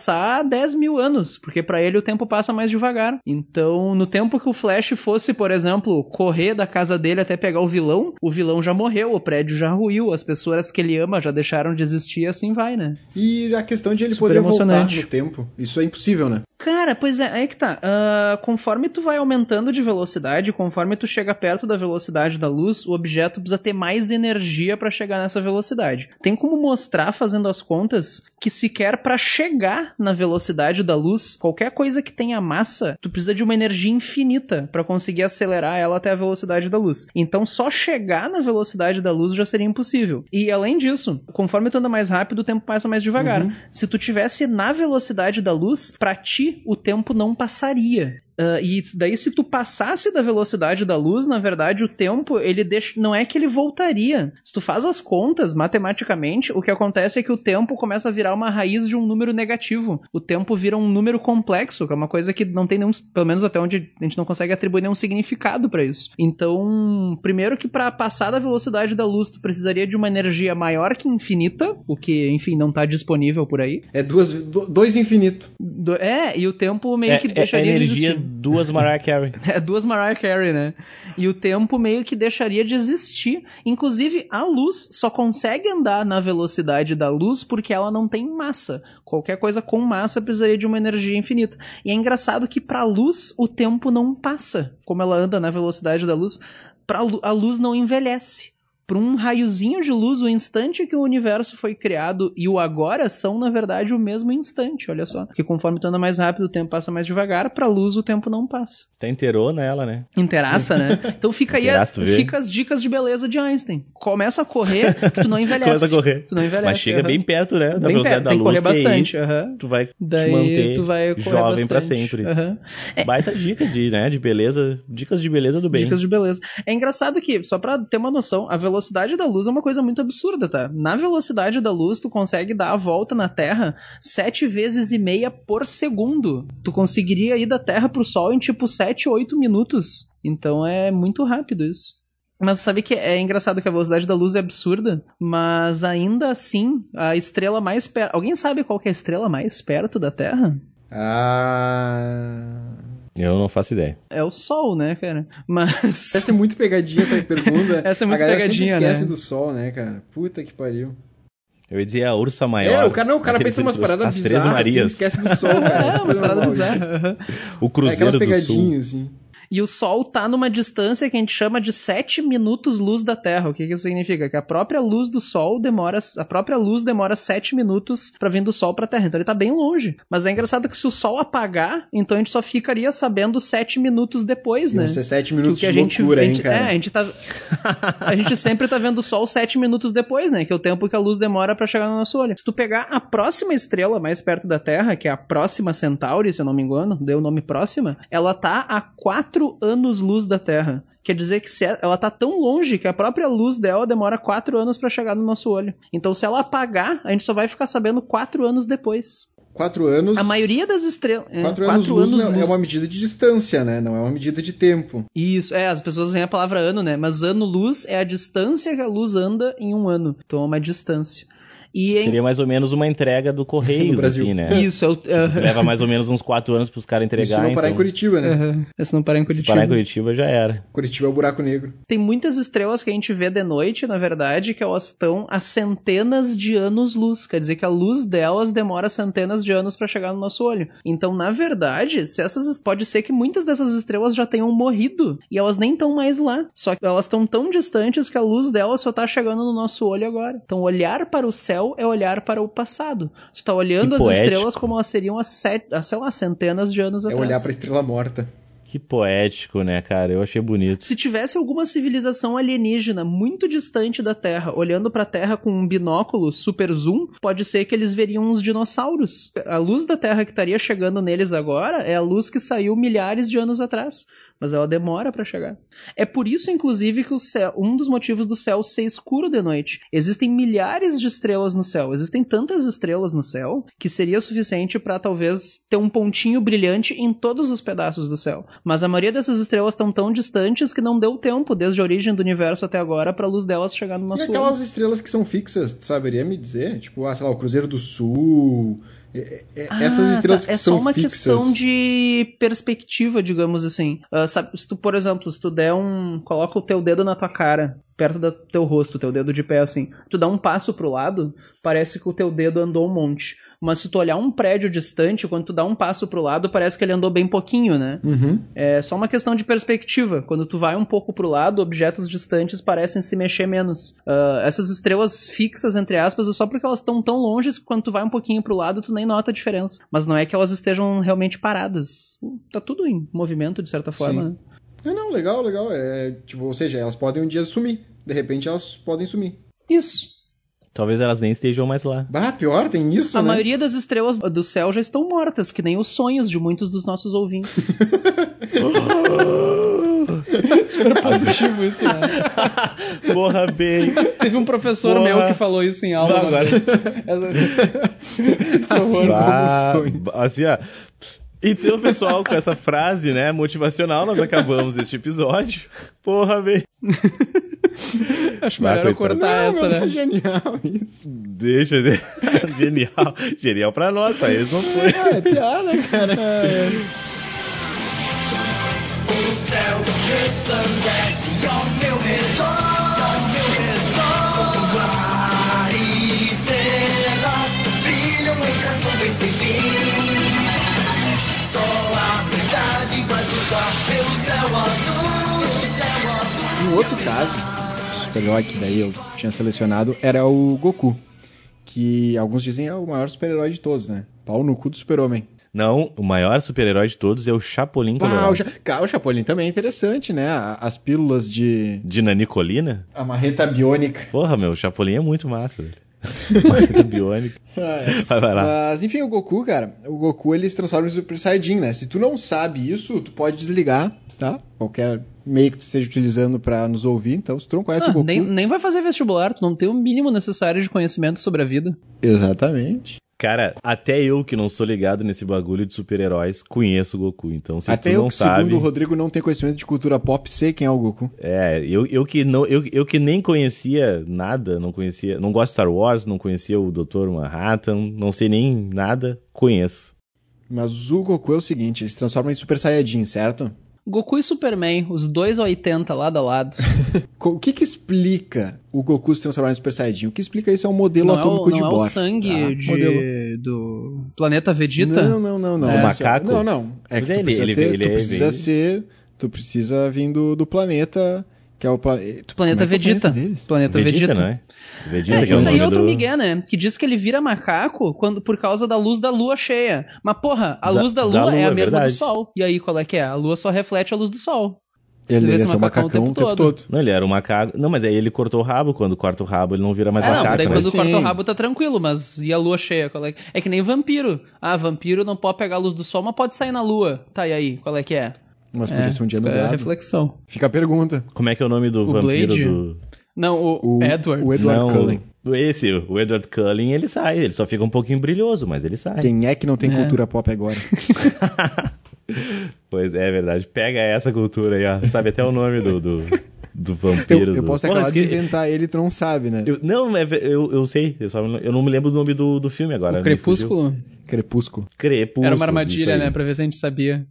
10 mil anos, porque para ele o tempo passa mais devagar. Então, no tempo que o Flash fosse, por exemplo, correr da casa dele até pegar o vilão, o vilão já morreu, o prédio já ruiu, as pessoas que ele ama já deixaram de existir, e assim vai, né? E a questão de ele Super poder voltar no tempo. Isso é impossível, né? Cara, pois é, aí que tá. Ah, conforme tu vai aumentando de velocidade, conforme tu chega perto da velocidade da luz, o objeto precisa ter mais energia para chegar nessa velocidade. Tem como mostrar, fazendo as contas, que sequer para chegar na velocidade da luz, qualquer coisa que tenha massa, tu precisa de uma energia infinita para conseguir acelerar ela até a velocidade da luz. Então, só chegar na velocidade da luz já seria impossível. E além disso, conforme tu anda mais rápido, o tempo passa mais devagar. Se tu tivesse na velocidade da luz, pra ti o tempo não passaria. Ah, e daí, se tu passasse da velocidade da luz, na verdade, o tempo, ele deixa. Não é que ele voltaria. Se tu faz as contas, matematicamente, o que acontece é que o tempo começa a virar uma raiz de um número negativo. O tempo vira um número complexo, que é uma coisa que não tem nenhum. Pelo menos até onde a gente não consegue atribuir nenhum significado pra isso. Então, primeiro que pra passar da velocidade da luz, tu precisaria de uma energia maior que infinita, o que, enfim, não tá disponível por aí. É duas, do- dois infinito. Do- é, e o tempo meio É, que é, é deixaria de energia existir. Duas Mariah Carey. É duas Mariah Carey, né? E o tempo meio que deixaria de existir. Inclusive, a luz só consegue andar na velocidade da luz porque ela não tem massa. Qualquer coisa com massa precisaria de uma energia infinita. E é engraçado que para a luz o tempo não passa. Como ela anda na velocidade da luz, pra, a luz não envelhece. Para um raiozinho de luz, o instante que o universo foi criado e o agora são, na verdade, o mesmo instante, olha só. Porque conforme tu anda mais rápido, o tempo passa mais devagar, pra luz o tempo não passa. Tá inteirou nela, né? Interaça, né? Então fica aí, a- fica as dicas de beleza de Einstein. Começa a correr, que tu não envelhece. Começa a correr. Tu não envelhece. Mas chega aham. bem perto, né? Da Bem velocidade perto, da tem que luz. correr que aí bastante. aham. Tu vai Daí te manter tu vai correr jovem pra bastante. sempre. Aham. Baita dica de, né, de beleza. Dicas de beleza do bem. Dicas de beleza. É engraçado que, só pra ter uma noção, a velocidade da luz é uma coisa muito absurda, tá? Na velocidade da luz, tu consegue dar a volta na Terra sete vezes e meia por segundo. Tu conseguiria ir da Terra pro Sol em tipo 7, 8 minutos. Então é muito rápido isso. Mas sabe que é engraçado que a velocidade da luz é absurda, mas ainda assim, a estrela mais perto. Alguém sabe qual é a estrela mais perto da Terra? Ah. Eu não faço ideia. É o Sol, né, cara? Mas. Essa é muito pegadinha essa pergunta. Essa é muito a pegadinha, esquece né? do sol, né, cara? Puta que pariu. Eu ia dizer a ursa maior. é, o cara, não, o cara pensa umas paradas As Três bizarras, assim, Marias. esquece do sol, cara. É, umas é paradas bizarras. O É Cruzeiro aquelas do Sul. pegadinhas, assim. E o Sol tá numa distância que a gente chama de 7 minutos luz da Terra. O que que isso significa? Que a própria luz do Sol demora. A própria luz demora 7 minutos pra vir do Sol pra Terra. Então ele tá bem longe. Mas é engraçado que se o Sol apagar, então a gente só ficaria sabendo 7 minutos depois, né? ser sete Que o minutos que a de gente, loucura, a hein, cara? É, a gente tá. a gente sempre tá vendo o Sol 7 minutos depois, né? Que é o tempo que a luz demora pra chegar no nosso olho. Se tu pegar a próxima estrela mais perto da Terra, que é a próxima Centauri, se eu não me engano, deu o nome próxima, ela tá a 4 anos-luz da Terra. Quer dizer que é- ela tá tão longe que a própria luz dela demora 4 anos pra chegar no nosso olho. Então, se ela apagar, a gente só vai ficar sabendo 4 anos depois. Quatro anos. A maioria das estrelas. é, Quatro anos, quatro luz, anos não- é luz. uma medida de distância, né? Não é uma medida de tempo. Isso, é, as pessoas veem a palavra ano, né? Mas ano-luz é a distância que a luz anda em um ano. Então é uma distância. E em- Seria mais ou menos uma entrega do Correios, assim, né? Isso, é o. Leva mais ou menos uns quatro anos pros caras entregar. Isso se não parar então, em Curitiba, né? Aham. Se não parar em Se Curitiba. parar em Curitiba já era. Curitiba é o buraco negro. Tem muitas estrelas que a gente vê de noite, na verdade, que elas estão a centenas de anos-luz. Quer dizer que a luz delas demora centenas de anos para chegar no nosso olho. Então, na verdade, se essas pode ser que muitas dessas estrelas já tenham morrido e elas nem estão mais lá. Só que elas estão tão distantes que a luz delas só tá chegando no nosso olho agora. Então, olhar para o céu é olhar para o passado. Tu tá olhando Que as poético. estrelas como elas seriam há, sete, há, sei lá, centenas de anos É atrás. olhar pra estrela morta. Que poético, né, cara? Eu achei bonito. Se tivesse alguma civilização alienígena muito distante da Terra, olhando pra Terra com um binóculo super zoom, pode ser que eles veriam uns dinossauros. A luz da Terra que estaria chegando neles agora é a luz que saiu milhares de anos atrás, mas ela demora pra chegar. É por isso, inclusive, que o céu, um dos motivos do céu ser escuro de noite. Existem milhares de estrelas no céu, existem tantas estrelas no céu que seria suficiente pra talvez ter um pontinho brilhante em todos os pedaços do céu. Mas a maioria dessas estrelas estão tão distantes que não deu tempo, desde a origem do universo até agora, pra luz delas chegar no E nosso aquelas olho. estrelas que são fixas, tu saberia me dizer? Tipo, ah, sei lá, o Cruzeiro do Sul. É- é- Ah, essas estrelas tá. que é são só uma fixas. questão de perspectiva, digamos assim. Ah, sabe, se tu, por exemplo, se tu der um. Coloca o teu dedo na tua cara, perto do teu rosto, teu dedo de pé assim. Tu dá um passo pro lado, parece que o teu dedo andou um monte. Mas se tu olhar um prédio distante, quando tu dá um passo pro lado, parece que ele andou bem pouquinho, né? Uhum. É só uma questão de perspectiva. Quando tu vai um pouco pro lado, objetos distantes parecem se mexer menos. Ah, essas estrelas fixas, entre aspas, é só porque elas estão tão longe que quando tu vai um pouquinho pro lado, tu nem nota a diferença. Mas não é que elas estejam realmente paradas. Tá tudo em movimento, de certa forma. Sim. né? É, não, legal, legal. É, tipo, ou seja, elas podem um dia sumir. De repente elas podem sumir. Isso. Talvez elas nem estejam mais lá. Bah, pior, tem isso, A né? maioria das estrelas do céu já estão mortas, que nem os sonhos de muitos dos nossos ouvintes. Super positivo isso, né? Porra, bem. Teve um professor Porra. meu que falou isso em aula. Bah, agora-. Assim como os sonhos. assim, ó. Então, pessoal, com essa frase, né, motivacional, nós acabamos este episódio. Porra, bem. Acho melhor eu coitado. cortar Não, essa, né? é genial isso. Deixa. de- Genial. Genial pra nós, pra eles não foi. Ah, é piada, cara. O céu resplandece outro caso super-herói que daí eu tinha selecionado era o Goku. Que alguns dizem é o maior super-herói de todos, né? Pau no cu do super-homem. Não, o maior super-herói de todos é o Chapolin Ah, Colorado. o, Ja- Cara, o Chapolin também é interessante, né? As pílulas de. De nanicolina? A marreta biônica. Porra, meu, o Chapolin é muito massa, velho. Marreta biônica. Vai, vai lá. Mas enfim, o Goku, cara, o Goku ele se transforma em Super Saiyajin, né? Se tu não sabe isso, tu pode desligar, tá? Qualquer meio que tu esteja utilizando pra nos ouvir. Então, se tu não conhece Ah, o Goku. nem, nem vai fazer vestibular, tu não tem o mínimo necessário de conhecimento sobre a vida. Exatamente. Cara, até eu que não sou ligado nesse bagulho de super-heróis, conheço o Goku. Então, se Até tu eu não que, sabe. segundo o Rodrigo, não tem conhecimento de cultura pop, sei quem é o Goku. É, eu, eu, que não, eu, eu que nem conhecia nada, não conhecia. Não gosto de Star Wars, não conhecia o Dr. Manhattan, não sei nem nada, conheço. Mas o Goku é o seguinte, ele se transforma em Super Saiyajin, certo? Goku e Superman, os dois 80 lado a lado. O que que explica o Goku se transformar em Super Saiyajin? O que explica isso é um modelo não é o, atômico de não é Bohr. o sangue tá? de- Modelo- do planeta Vegeta? Não, não, não, não. É. É O macaco? Não, não. É Mas que é tu ele- precisa, ele- ter- ele tu é- precisa ser... Tu precisa vir do, do planeta, que é o planeta... Planeta Vegeta. Planeta Vegeta. não é? Vegeta, É, que é isso aí nome é outro do... migué, né? Que diz que ele vira macaco quando, por causa da luz da lua cheia. Mas, porra, a Da- luz da da lua, lua, é a é mesma verdade. do sol. E aí, qual é que é? A lua só reflete a luz do sol. Ele ser ser um macacão macacão o o tempo tempo todo. todo. Não, ele era um macaco. Não, mas aí ele cortou o rabo. Quando corta o rabo, ele não vira mais não, macaco, daí né? quando Sim. corta o rabo tá tranquilo, mas e a lua cheia? Qual é? que- é que nem vampiro. Ah, vampiro não pode pegar a luz do sol, mas pode sair na lua. Tá, e aí? Qual é que é? Mas podia é, ser um dia nublado. reflexão. Fica a pergunta. Como é que é o nome do O vampiro Blade? do... Não, o, O Edward. o Edward não, Cullen. Esse, o Edward Cullen, ele sai. Ele só fica um pouquinho brilhoso, mas ele sai. Quem é que não tem É. cultura pop agora? Pois é, é verdade. Pega essa cultura aí, ó. Sabe até o nome do, do, do vampiro. Eu, eu do... posso ter acabado de inventar ele e tu não sabe, né? eu- Não, é eu, eu sei. Eu, só, eu não me lembro do nome do, do filme agora. O Crepúsculo. Crepúsculo. Crepúsculo. Era uma armadilha, né? Pra ver se a gente sabia.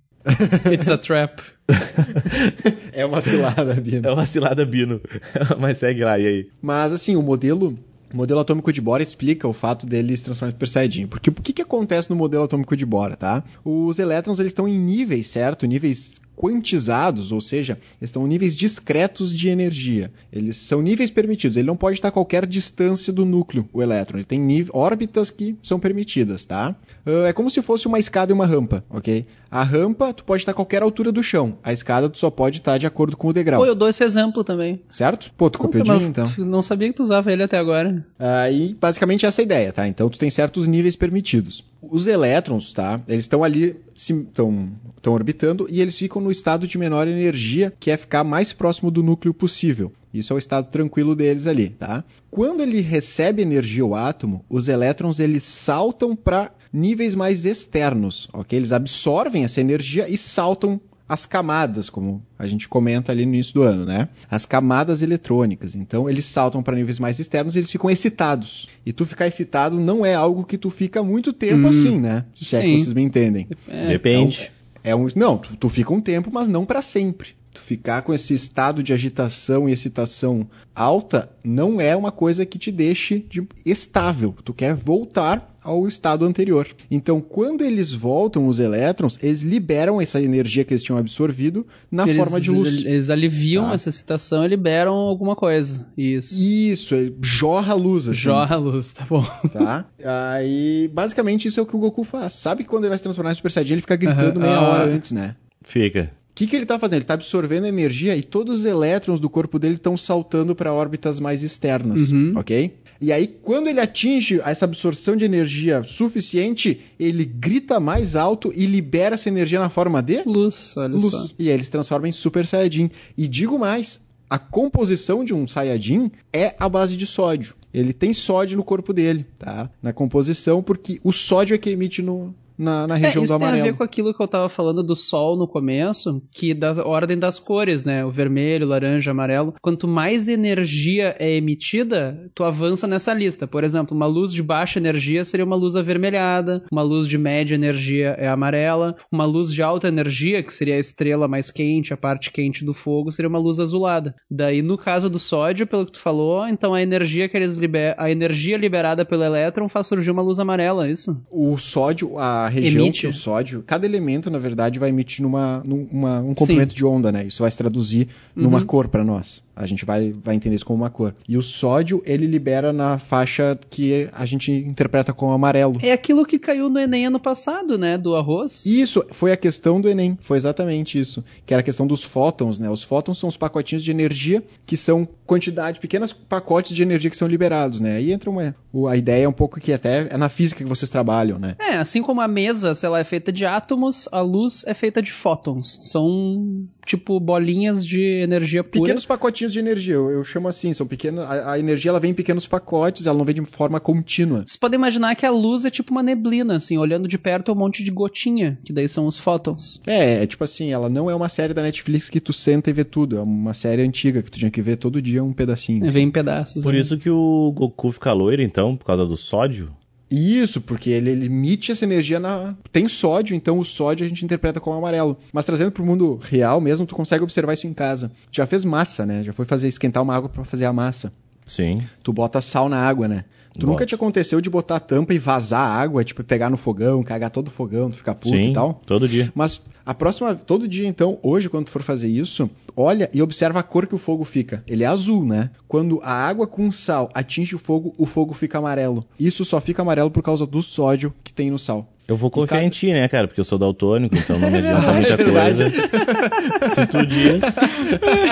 It's a trap. É uma cilada, Bino. É uma cilada Bino. Mas segue lá, e aí? Mas assim, o modelo, o modelo atômico de Bohr explica o fato dele se transformar em Super Saiyajin. Porque o que, que acontece no modelo atômico de Bohr, tá? Os elétrons eles estão em níveis, certo? Níveis quantizados, ou seja, eles estão em níveis discretos de energia. Eles são níveis permitidos. Ele não pode estar a qualquer distância do núcleo, o elétron. Ele tem órbitas que são permitidas, tá? Ah, é como se fosse uma escada e uma rampa, ok? A rampa, tu pode estar a qualquer altura do chão. A escada, tu só pode estar de acordo com o degrau. Pô, eu dou esse exemplo também. Certo? Pô, tu copiou de mim, então. Não sabia que tu usava ele até agora. Aí, basicamente, essa é a ideia, tá? Então, tu tem certos níveis permitidos. Os elétrons, tá? Eles estão ali, estão orbitando e eles ficam no estado de menor energia, que é ficar mais próximo do núcleo possível. Isso é o estado tranquilo deles ali, tá? Quando ele recebe energia, o átomo, os elétrons eles saltam para níveis mais externos, ok? Eles absorvem essa energia e saltam as camadas, como a gente comenta ali no início do ano, né? As camadas eletrônicas. Então, eles saltam para níveis mais externos e eles ficam excitados. E tu ficar excitado não é algo que tu fica muito tempo Hum, assim, né? Se é que sim. vocês me entendem. É, Depende. É um, não, tu, tu fica um tempo, mas não para sempre. Tu ficar com esse estado de agitação e excitação alta não é uma coisa que te deixe de- estável. Tu quer voltar ao estado anterior. Então, quando eles voltam, os elétrons, eles liberam essa energia que eles tinham absorvido na eles, forma de luz. Eles aliviam Tá. essa excitação e liberam alguma coisa. Isso. Isso, ele jorra a luz. Assim, Jorra a luz, tá bom. Tá? Aí, basicamente, isso é o que o Goku faz. Sabe que quando ele vai se transformar em Super Saiyajin, ele fica gritando Aham, meia ah. hora antes, né? Fica. O que, que ele está fazendo? Ele está absorvendo energia e todos os elétrons do corpo dele estão saltando para órbitas mais externas, Uhum. ok? E aí, quando ele atinge essa absorção de energia suficiente, ele grita mais alto e libera essa energia na forma de Luz, olha só. luz. E aí ele se transforma em Super Saiyajin. E digo mais, a composição de um Saiyajin é a base de sódio. Ele tem sódio no corpo dele, tá? Na composição, porque o sódio é que emite no, na, na É, região isso do tem a amarelo. ver com aquilo que eu tava falando do sol no começo, que da ordem das cores, né? O vermelho, laranja, amarelo. Quanto mais energia é emitida, tu avança nessa lista. Por exemplo, uma luz de baixa energia seria uma luz avermelhada, uma luz de média energia é amarela, uma luz de alta energia, que seria a estrela mais quente, a parte quente do fogo, seria uma luz azulada. Daí, no caso do sódio, pelo que tu falou, então a energia que eles liber... a energia liberada pelo elétron faz surgir uma luz amarela, é isso? O sódio, a a região Emite. que o sódio, cada elemento, na verdade, vai emitir numa, num- uma- um comprimento de onda, né? Isso vai se traduzir numa Uhum. cor para nós. A gente vai, vai entender isso como uma cor. E o sódio, ele libera na faixa que a gente interpreta como amarelo. É aquilo que caiu no Enem ano passado, né? Do arroz. Isso foi a questão do Enem, foi exatamente isso. Que era a questão dos fótons, né? Os fótons são os pacotinhos de energia que são quantidade, pequenos pacotes de energia que são liberados, né? Aí entra uma. A ideia é um pouco que até é na física que vocês trabalham, né? É, assim como a mesa, sei lá, é feita de átomos, a luz é feita de fótons. São, tipo, bolinhas de energia pura. Pequenos pacotinhos de energia, eu, eu chamo assim, são pequenos. A, a energia ela vem em pequenos pacotes, ela não vem de forma contínua. Você pode imaginar que a luz é tipo uma neblina, assim, olhando de perto é um monte de gotinha, que daí são os fótons. É, é tipo assim, ela não é uma série da Netflix que tu senta e vê tudo, é uma série antiga que tu tinha que ver todo dia um pedacinho. É, vem em pedaços. Por né? isso que o Goku fica loiro, então, por causa do sódio. Isso, porque ele, ele emite essa energia na. Tem sódio, então o sódio a gente interpreta como amarelo. Mas trazendo pro mundo real mesmo, tu consegue observar isso em casa. Tu já fez massa, né? Já foi fazer esquentar uma água pra fazer a massa. Sim. Tu bota sal na água, né? Tu nunca te aconteceu de botar a tampa e vazar a água, tipo, pegar no fogão, cagar todo o fogão, tu ficar puto Sim, e tal? todo dia. Mas a próxima, todo dia então, hoje, quando tu for fazer isso, olha e observa a cor que o fogo fica. Ele é azul, né? Quando a água com sal atinge o fogo, o fogo fica amarelo. Isso só fica amarelo por causa do sódio que tem no sal. Eu vou confiar cada- em ti, né, cara? Porque eu sou daltônico, então não me adianta É muita verdade. coisa. Se tu diz,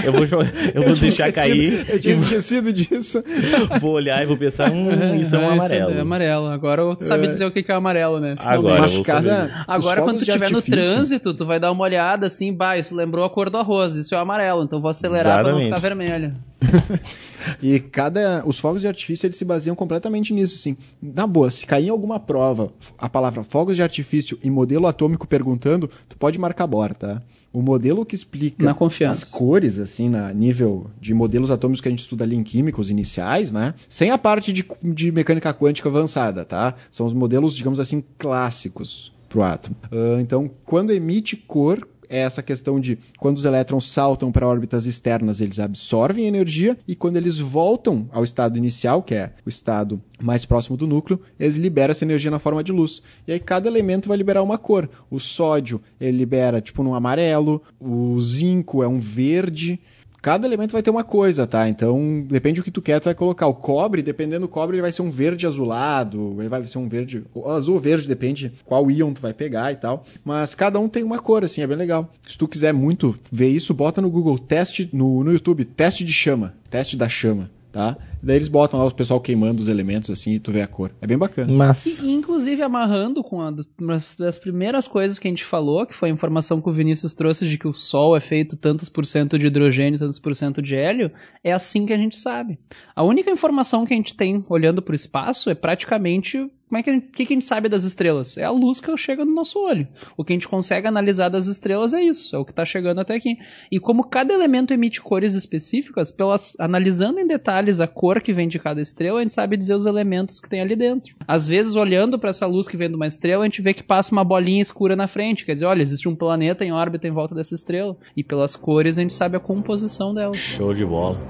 eu vou, jo- eu vou tinha deixar cair, Eu tinha esquecido disso. e vou olhar e vou pensar, hum, isso é um amarelo. É amarelo. Agora tu sabe dizer o que é amarelo, né? Agora. Mas eu vou cada. Agora, quando tu estiver no trânsito, tu vai dar uma olhada assim, bah, isso lembrou a cor do arroz, isso é amarelo, então vou acelerar pra não ficar vermelho. E cada. Os fogos de artifício eles se baseiam completamente nisso, assim. Na boa, se cair em alguma prova a palavra fogos de artifício e modelo atômico perguntando, tu pode marcar bora, tá? O modelo que explica as cores, assim, na nível de modelos atômicos que a gente estuda ali em químicos iniciais, né? Sem a parte de, de mecânica quântica avançada, tá? São os modelos, digamos assim, clássicos pro átomo. Ah, então, quando emite cor, é essa questão de quando os elétrons saltam para órbitas externas, eles absorvem energia e quando eles voltam ao estado inicial, que é o estado mais próximo do núcleo, eles liberam essa energia na forma de luz. E aí cada elemento vai liberar uma cor. O sódio, ele libera tipo num amarelo, o zinco é um verde, Cada elemento vai ter uma coisa, tá? Então, depende do que tu quer, tu vai colocar. O cobre, dependendo do cobre, ele vai ser um verde azulado, ele vai ser um verde. Azul ou verde, depende qual íon tu vai pegar e tal. Mas cada um tem uma cor, assim, é bem legal. Se tu quiser muito ver isso, bota no Google, teste, no, no YouTube, teste de chama. Teste da chama, tá? Daí eles botam lá o pessoal queimando os elementos, assim, e tu vê a cor. É bem bacana. Mas, E, inclusive, amarrando com a, uma das primeiras coisas que a gente falou, que foi a informação que o Vinícius trouxe de que o Sol é feito tantos por cento de hidrogênio, tantos por cento de hélio, é assim que a gente sabe. A única informação que a gente tem olhando para o espaço é praticamente como é que a gente, que, que a gente sabe das estrelas? É a luz que chega no nosso olho. O que a gente consegue analisar das estrelas é isso, é o que está chegando até aqui. E como cada elemento emite cores específicas, pelas, analisando em detalhes a cor que vem de cada estrela, a gente sabe dizer os elementos que tem ali dentro. Às vezes, olhando para essa luz que vem de uma estrela, a gente vê que passa uma bolinha escura na frente. Quer dizer, olha, existe um planeta em órbita em volta dessa estrela. E pelas cores a gente sabe a composição dela. show de bola.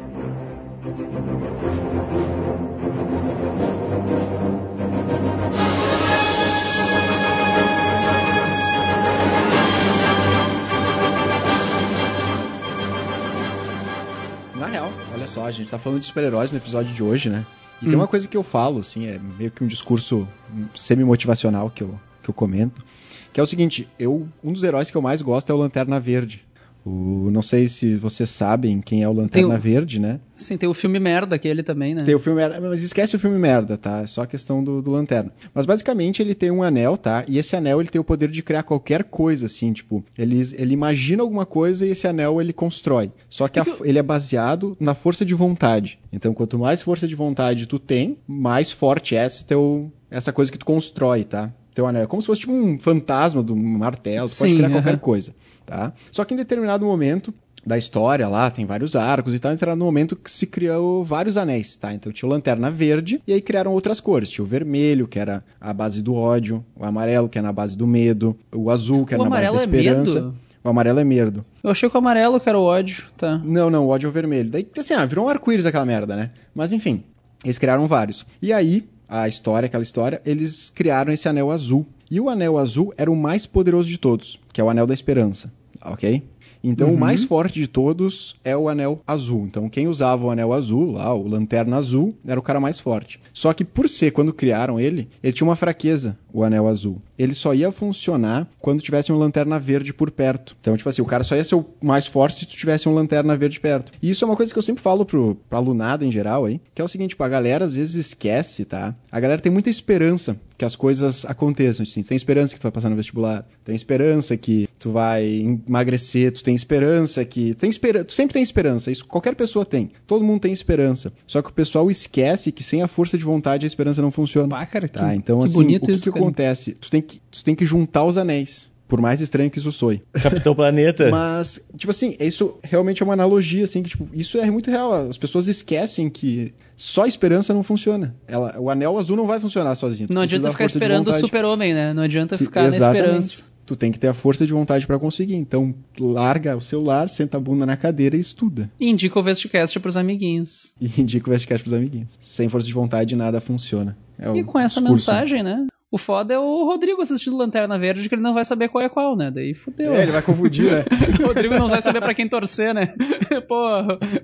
Olha só, a gente tá falando de super-heróis no episódio de hoje, né? E Hum. tem uma coisa que eu falo, assim, é meio que um discurso semi-motivacional que eu, que eu comento, que é o seguinte, eu, um dos heróis que eu mais gosto é o Lanterna Verde. O, não sei se vocês sabem quem é o Lanterna o- Verde, né? Sim, tem o filme merda aquele também, né? Tem o filme, mas esquece o filme merda, tá? É só a questão do, do Lanterna. Mas basicamente ele tem um anel, tá? E esse anel ele tem o poder de criar qualquer coisa, assim, tipo, ele, ele imagina alguma coisa e esse anel ele constrói. Só que a- ele é baseado na força de vontade. Então, quanto mais força de vontade tu tem, mais forte é esse teu, essa coisa que tu constrói, tá? Teu anel. É como se fosse tipo um fantasma do martelo, tu pode Sim, criar aham. qualquer coisa, tá? Só que em determinado momento da história lá, tem vários arcos e tal, entraram no momento que se criou vários anéis, tá? Então tinha o Lanterna Verde e aí criaram outras cores. Tinha o vermelho, que era a base do ódio, o amarelo, que é na base do medo, o azul, que O era na base da é esperança. medo? O amarelo é medo. Eu achei que o amarelo que era o ódio, tá? Não, não, o ódio é o vermelho. Daí, assim, ah, virou um arco-íris aquela merda, né? Mas enfim, eles criaram vários. E aí, a história, aquela história, eles criaram esse anel azul. E o anel azul era o mais poderoso de todos, que é o anel da esperança, ok? Então o mais forte de todos é o anel azul. Então quem usava o anel azul, lá, o lanterna azul, era o cara mais forte. Só que por ser, quando criaram ele, ele tinha uma fraqueza, o anel azul. Ele só ia funcionar quando tivesse um lanterna verde por perto. Então, tipo assim, o cara só ia ser o mais forte se tu tivesse um lanterna verde perto. E isso é uma coisa que eu sempre falo pro, pra alunada em geral aí, que é o seguinte, tipo, a galera às vezes esquece, tá? A galera tem muita esperança que as coisas aconteçam, assim, tu tem esperança que tu vai passar no vestibular, tem esperança que tu vai emagrecer, tu tem esperança que... Tu, tem espera... tu sempre tem esperança, isso qualquer pessoa tem. Todo mundo tem esperança. Só que o pessoal esquece que sem a força de vontade a esperança não funciona. Pá, cara, que, Tá, então que assim, bonito o que, isso, que. Acontece? Tu tem que, tu tem que juntar os anéis. Por mais estranho que isso soe. Capitão Planeta. Mas, tipo assim, isso realmente é uma analogia, assim, que, tipo, isso é muito real. As pessoas esquecem que só esperança não funciona. Ela, o anel azul não vai funcionar sozinho. Tu Não adianta ficar esperando o super-homem, né? Não adianta Que- ficar na exatamente. esperança. Tu tem que ter a força de vontade pra conseguir. Então, larga o celular, senta a bunda na cadeira e estuda. E indica o Vestcast pros amiguinhos. E indica o Vestcast pros amiguinhos. Sem força de vontade, nada funciona. É E com essa discurso. mensagem, né? O foda é o Rodrigo assistindo Lanterna Verde, que ele não vai saber qual é qual, né? Daí fudeu. É, ele vai confundir, né? O Rodrigo não vai saber pra quem torcer, né? Pô,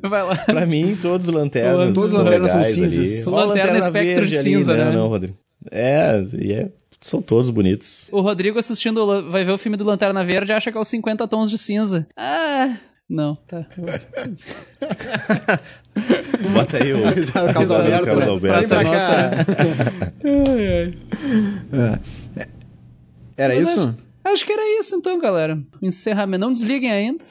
vai lá. Pra mim, todos os lanternas. Todos os lanternas são cinzas. Só lanterna lanterna espectro verde de ali, cinza, não, né? Não, Rodrigo. É, e é, são todos bonitos. O Rodrigo assistindo, o vai ver o filme do Lanterna Verde e acha que é os 50 tons de cinza. Ah, não, tá. Bota aí o. o Carlos Carlos Alberto, né? Alberto. Vem pra cá. Ai, ai. É. Era Mas isso? Acho, acho que era isso então, galera. Encerramento. Não desliguem ainda.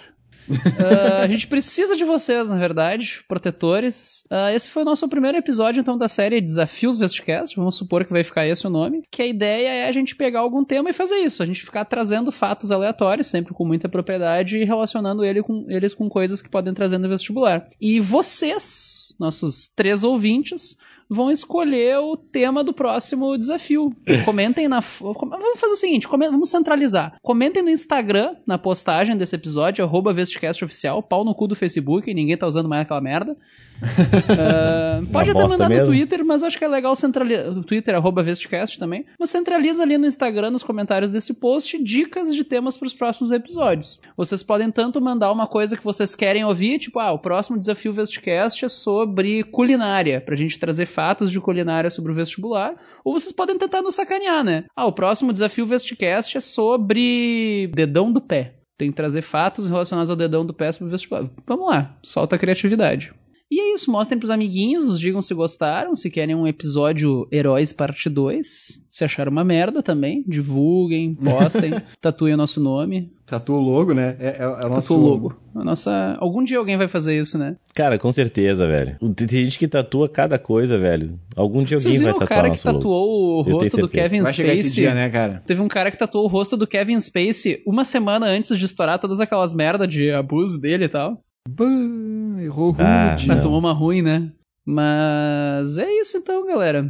Ah, a gente precisa de vocês, na verdade, protetores. Ah, esse foi o nosso primeiro episódio, então, da série Desafios Vestcast. Vamos supor que vai ficar esse o nome. Que a ideia é a gente pegar algum tema e fazer isso. A gente ficar trazendo fatos aleatórios, sempre com muita propriedade, e relacionando ele com, eles com coisas que podem trazer no vestibular. E vocês, nossos três ouvintes, vão escolher o tema do próximo desafio. Comentem na. Vamos fazer o seguinte: vamos centralizar. Comentem no Instagram, na postagem desse episódio, arroba Oficial, pau no cu do Facebook, ninguém tá usando mais aquela merda. Ah, pode até mandar no mesmo. Twitter, mas acho que é legal centralizar. No Twitter, arroba Vestcast também. Mas centraliza ali no Instagram, nos comentários desse post, dicas de temas para os próximos episódios. Vocês podem tanto mandar uma coisa que vocês querem ouvir, tipo, ah, o próximo desafio Vestcast é sobre culinária, pra gente trazer fatos de culinária sobre o vestibular. Ou vocês podem tentar nos sacanear, né? Ah, o próximo desafio Vestcast é sobre dedão do pé. Tem que trazer fatos relacionados ao dedão do pé sobre o vestibular. Vamos lá, solta a criatividade. E é isso, mostrem pros amiguinhos, nos digam se gostaram, se querem um episódio Heróis Parte 2. Se acharam uma merda também, divulguem, postem, tatuem o nosso nome, Tatua o logo, né? É, é, é o nosso tatuem o logo. A nossa... Algum dia alguém vai fazer isso, né? Cara, com certeza, velho. Tem gente que tatua cada coisa, velho. Algum dia Vocês alguém vai viram o tatuar cara que nosso logo. tatuou o rosto do. Kevin Vai esse dia, né, cara? Teve um cara que tatuou o rosto do Kevin Spacey uma semana antes de estourar todas aquelas merda de abuso dele e tal. Bah, errou Ah, rude. Mas tomou uma ruim, né? Mas é isso então, galera.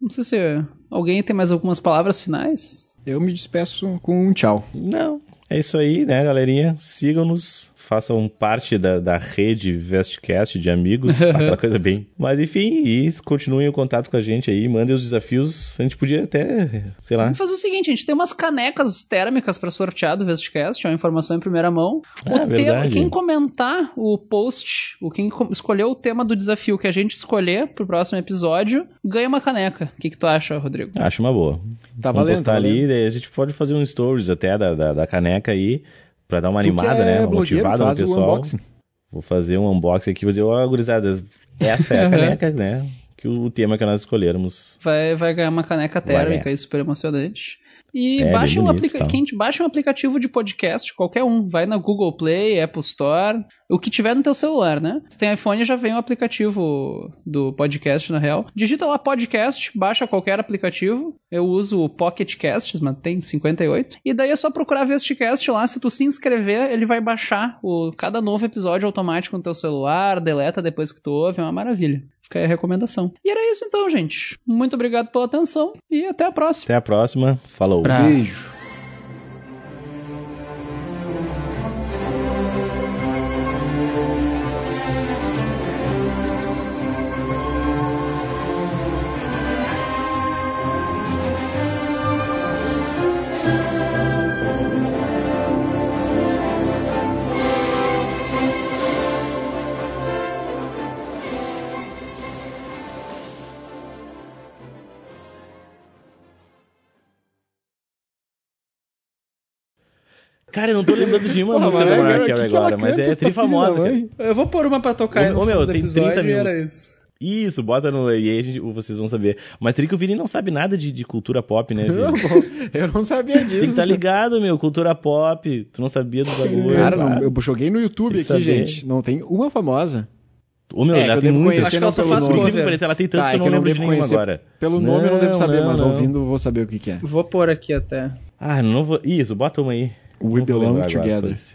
Não sei se alguém tem mais algumas palavras finais. Eu me despeço com um tchau. Não. É isso aí, né, galerinha? Sigam-nos, façam parte da, da rede Vestcast de amigos, aquela coisa bem. Mas enfim, e continuem o contato com a gente aí, mandem os desafios. A gente podia até, sei lá. Vamos fazer o seguinte, a gente tem umas canecas térmicas pra sortear do Vestcast, é uma informação em primeira mão. O Ah, tema- verdade. quem comentar o post, o quem co- escolher o tema do desafio que a gente escolher pro próximo episódio, ganha uma caneca. O que, que tu acha, Rodrigo? Acho uma boa. Tá Vamos valendo, postar tá ali, valendo. daí a gente pode fazer um stories até da, da, da caneca aí, pra dar uma Tu animada, é né? Uma motivada no pessoal. unboxing. Vou fazer um unboxing aqui, vou dizer, ó, gurizada, essa é a caneca, né? Que o tema que nós escolhermos. Vai, vai ganhar uma caneca térmica aí, super emocionante. E É, baixa um bonito, tá. quem baixa um aplicativo de podcast, qualquer um. Vai na Google Play, Apple Store, o que tiver no teu celular, né? Se tem iPhone, já vem o aplicativo do podcast, na real. Digita lá podcast, baixa qualquer aplicativo. Eu uso o Pocket Casts, mas tem 58. E daí é só procurar Vestcast lá. Se tu se inscrever, ele vai baixar o... cada novo episódio automático no teu celular, deleta depois que tu ouve, é uma maravilha. Fica aí a recomendação. E era isso então, gente. Muito obrigado pela atenção e até a próxima. Até a próxima. Falou. Pra- Beijo. Cara, eu não tô lembrando de nenhuma Porra, música da Mariah Carey, agora, mas é essa tri filha da famosa, cara. mãe? Eu vou pôr uma pra tocar Ô, meu, tem episódio 30 e mil era isso. Isso, bota no e aí a gente- vocês vão saber. Mas Tri que o Vini não sabe nada de, de cultura pop, né, Não, Vini? pô, eu não sabia disso. Tem que estar ligado, meu, cultura pop. Tu não sabia do bagulho. Cara, não, eu joguei no YouTube Tem aqui, saber. gente. Não tem uma famosa. Ô, meu, É, ela eu tem muitas. Acho que ela só não faz cover. pareça, ela tem tantas Tá, que é eu que não eu não lembro de nenhuma agora. Pelo nome eu não devo saber, não, mas não. ouvindo eu vou saber o que, que é. Vou pôr aqui até. Ah, não vou... Isso, bota uma aí. We Não Belong agora, Together. foda-se.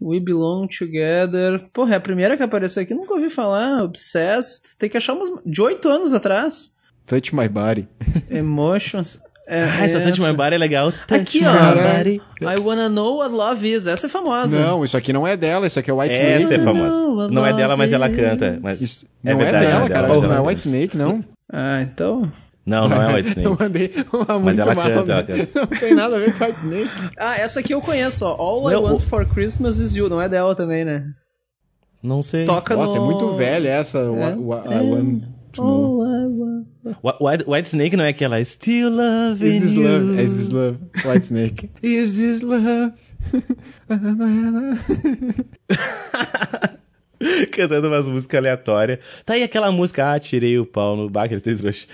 We Belong Together. Porra, é a primeira que apareceu aqui, nunca ouvi falar. Obsessed. Tem que achar umas. de oito anos atrás. Touch My Body. Emotions. É, Ah, essa Touch My Body é legal. Touch Aqui, ó. Body. I Wanna Know What Love Is. Essa é famosa. Não, isso aqui não é dela, isso aqui é White Essa Snake. é famosa. Não, é dela, mas ela canta. Mas Isso é não é, verdade, dela, não é cara. dela, Isso não é mas White Snake, não. Ah, então. Não, não é White Eu Snake. mandei uma muito Mas ela mal, canta, né? ela canta. Não tem nada a ver com White Snake. Ah, essa aqui eu conheço, ó. All I Não, Want o- for Christmas is You. Não é dela também, né? Não sei. Toca Nossa, no... é muito velha essa. É. I want to know. All I want. Wh- White, White Snake não é aquela Still Loving Is this you. love? Is this love? White Snake. Is this love? Cantando umas músicas aleatórias. Tá aí aquela música, ah, tirei o pau no Baker, tem trouxa.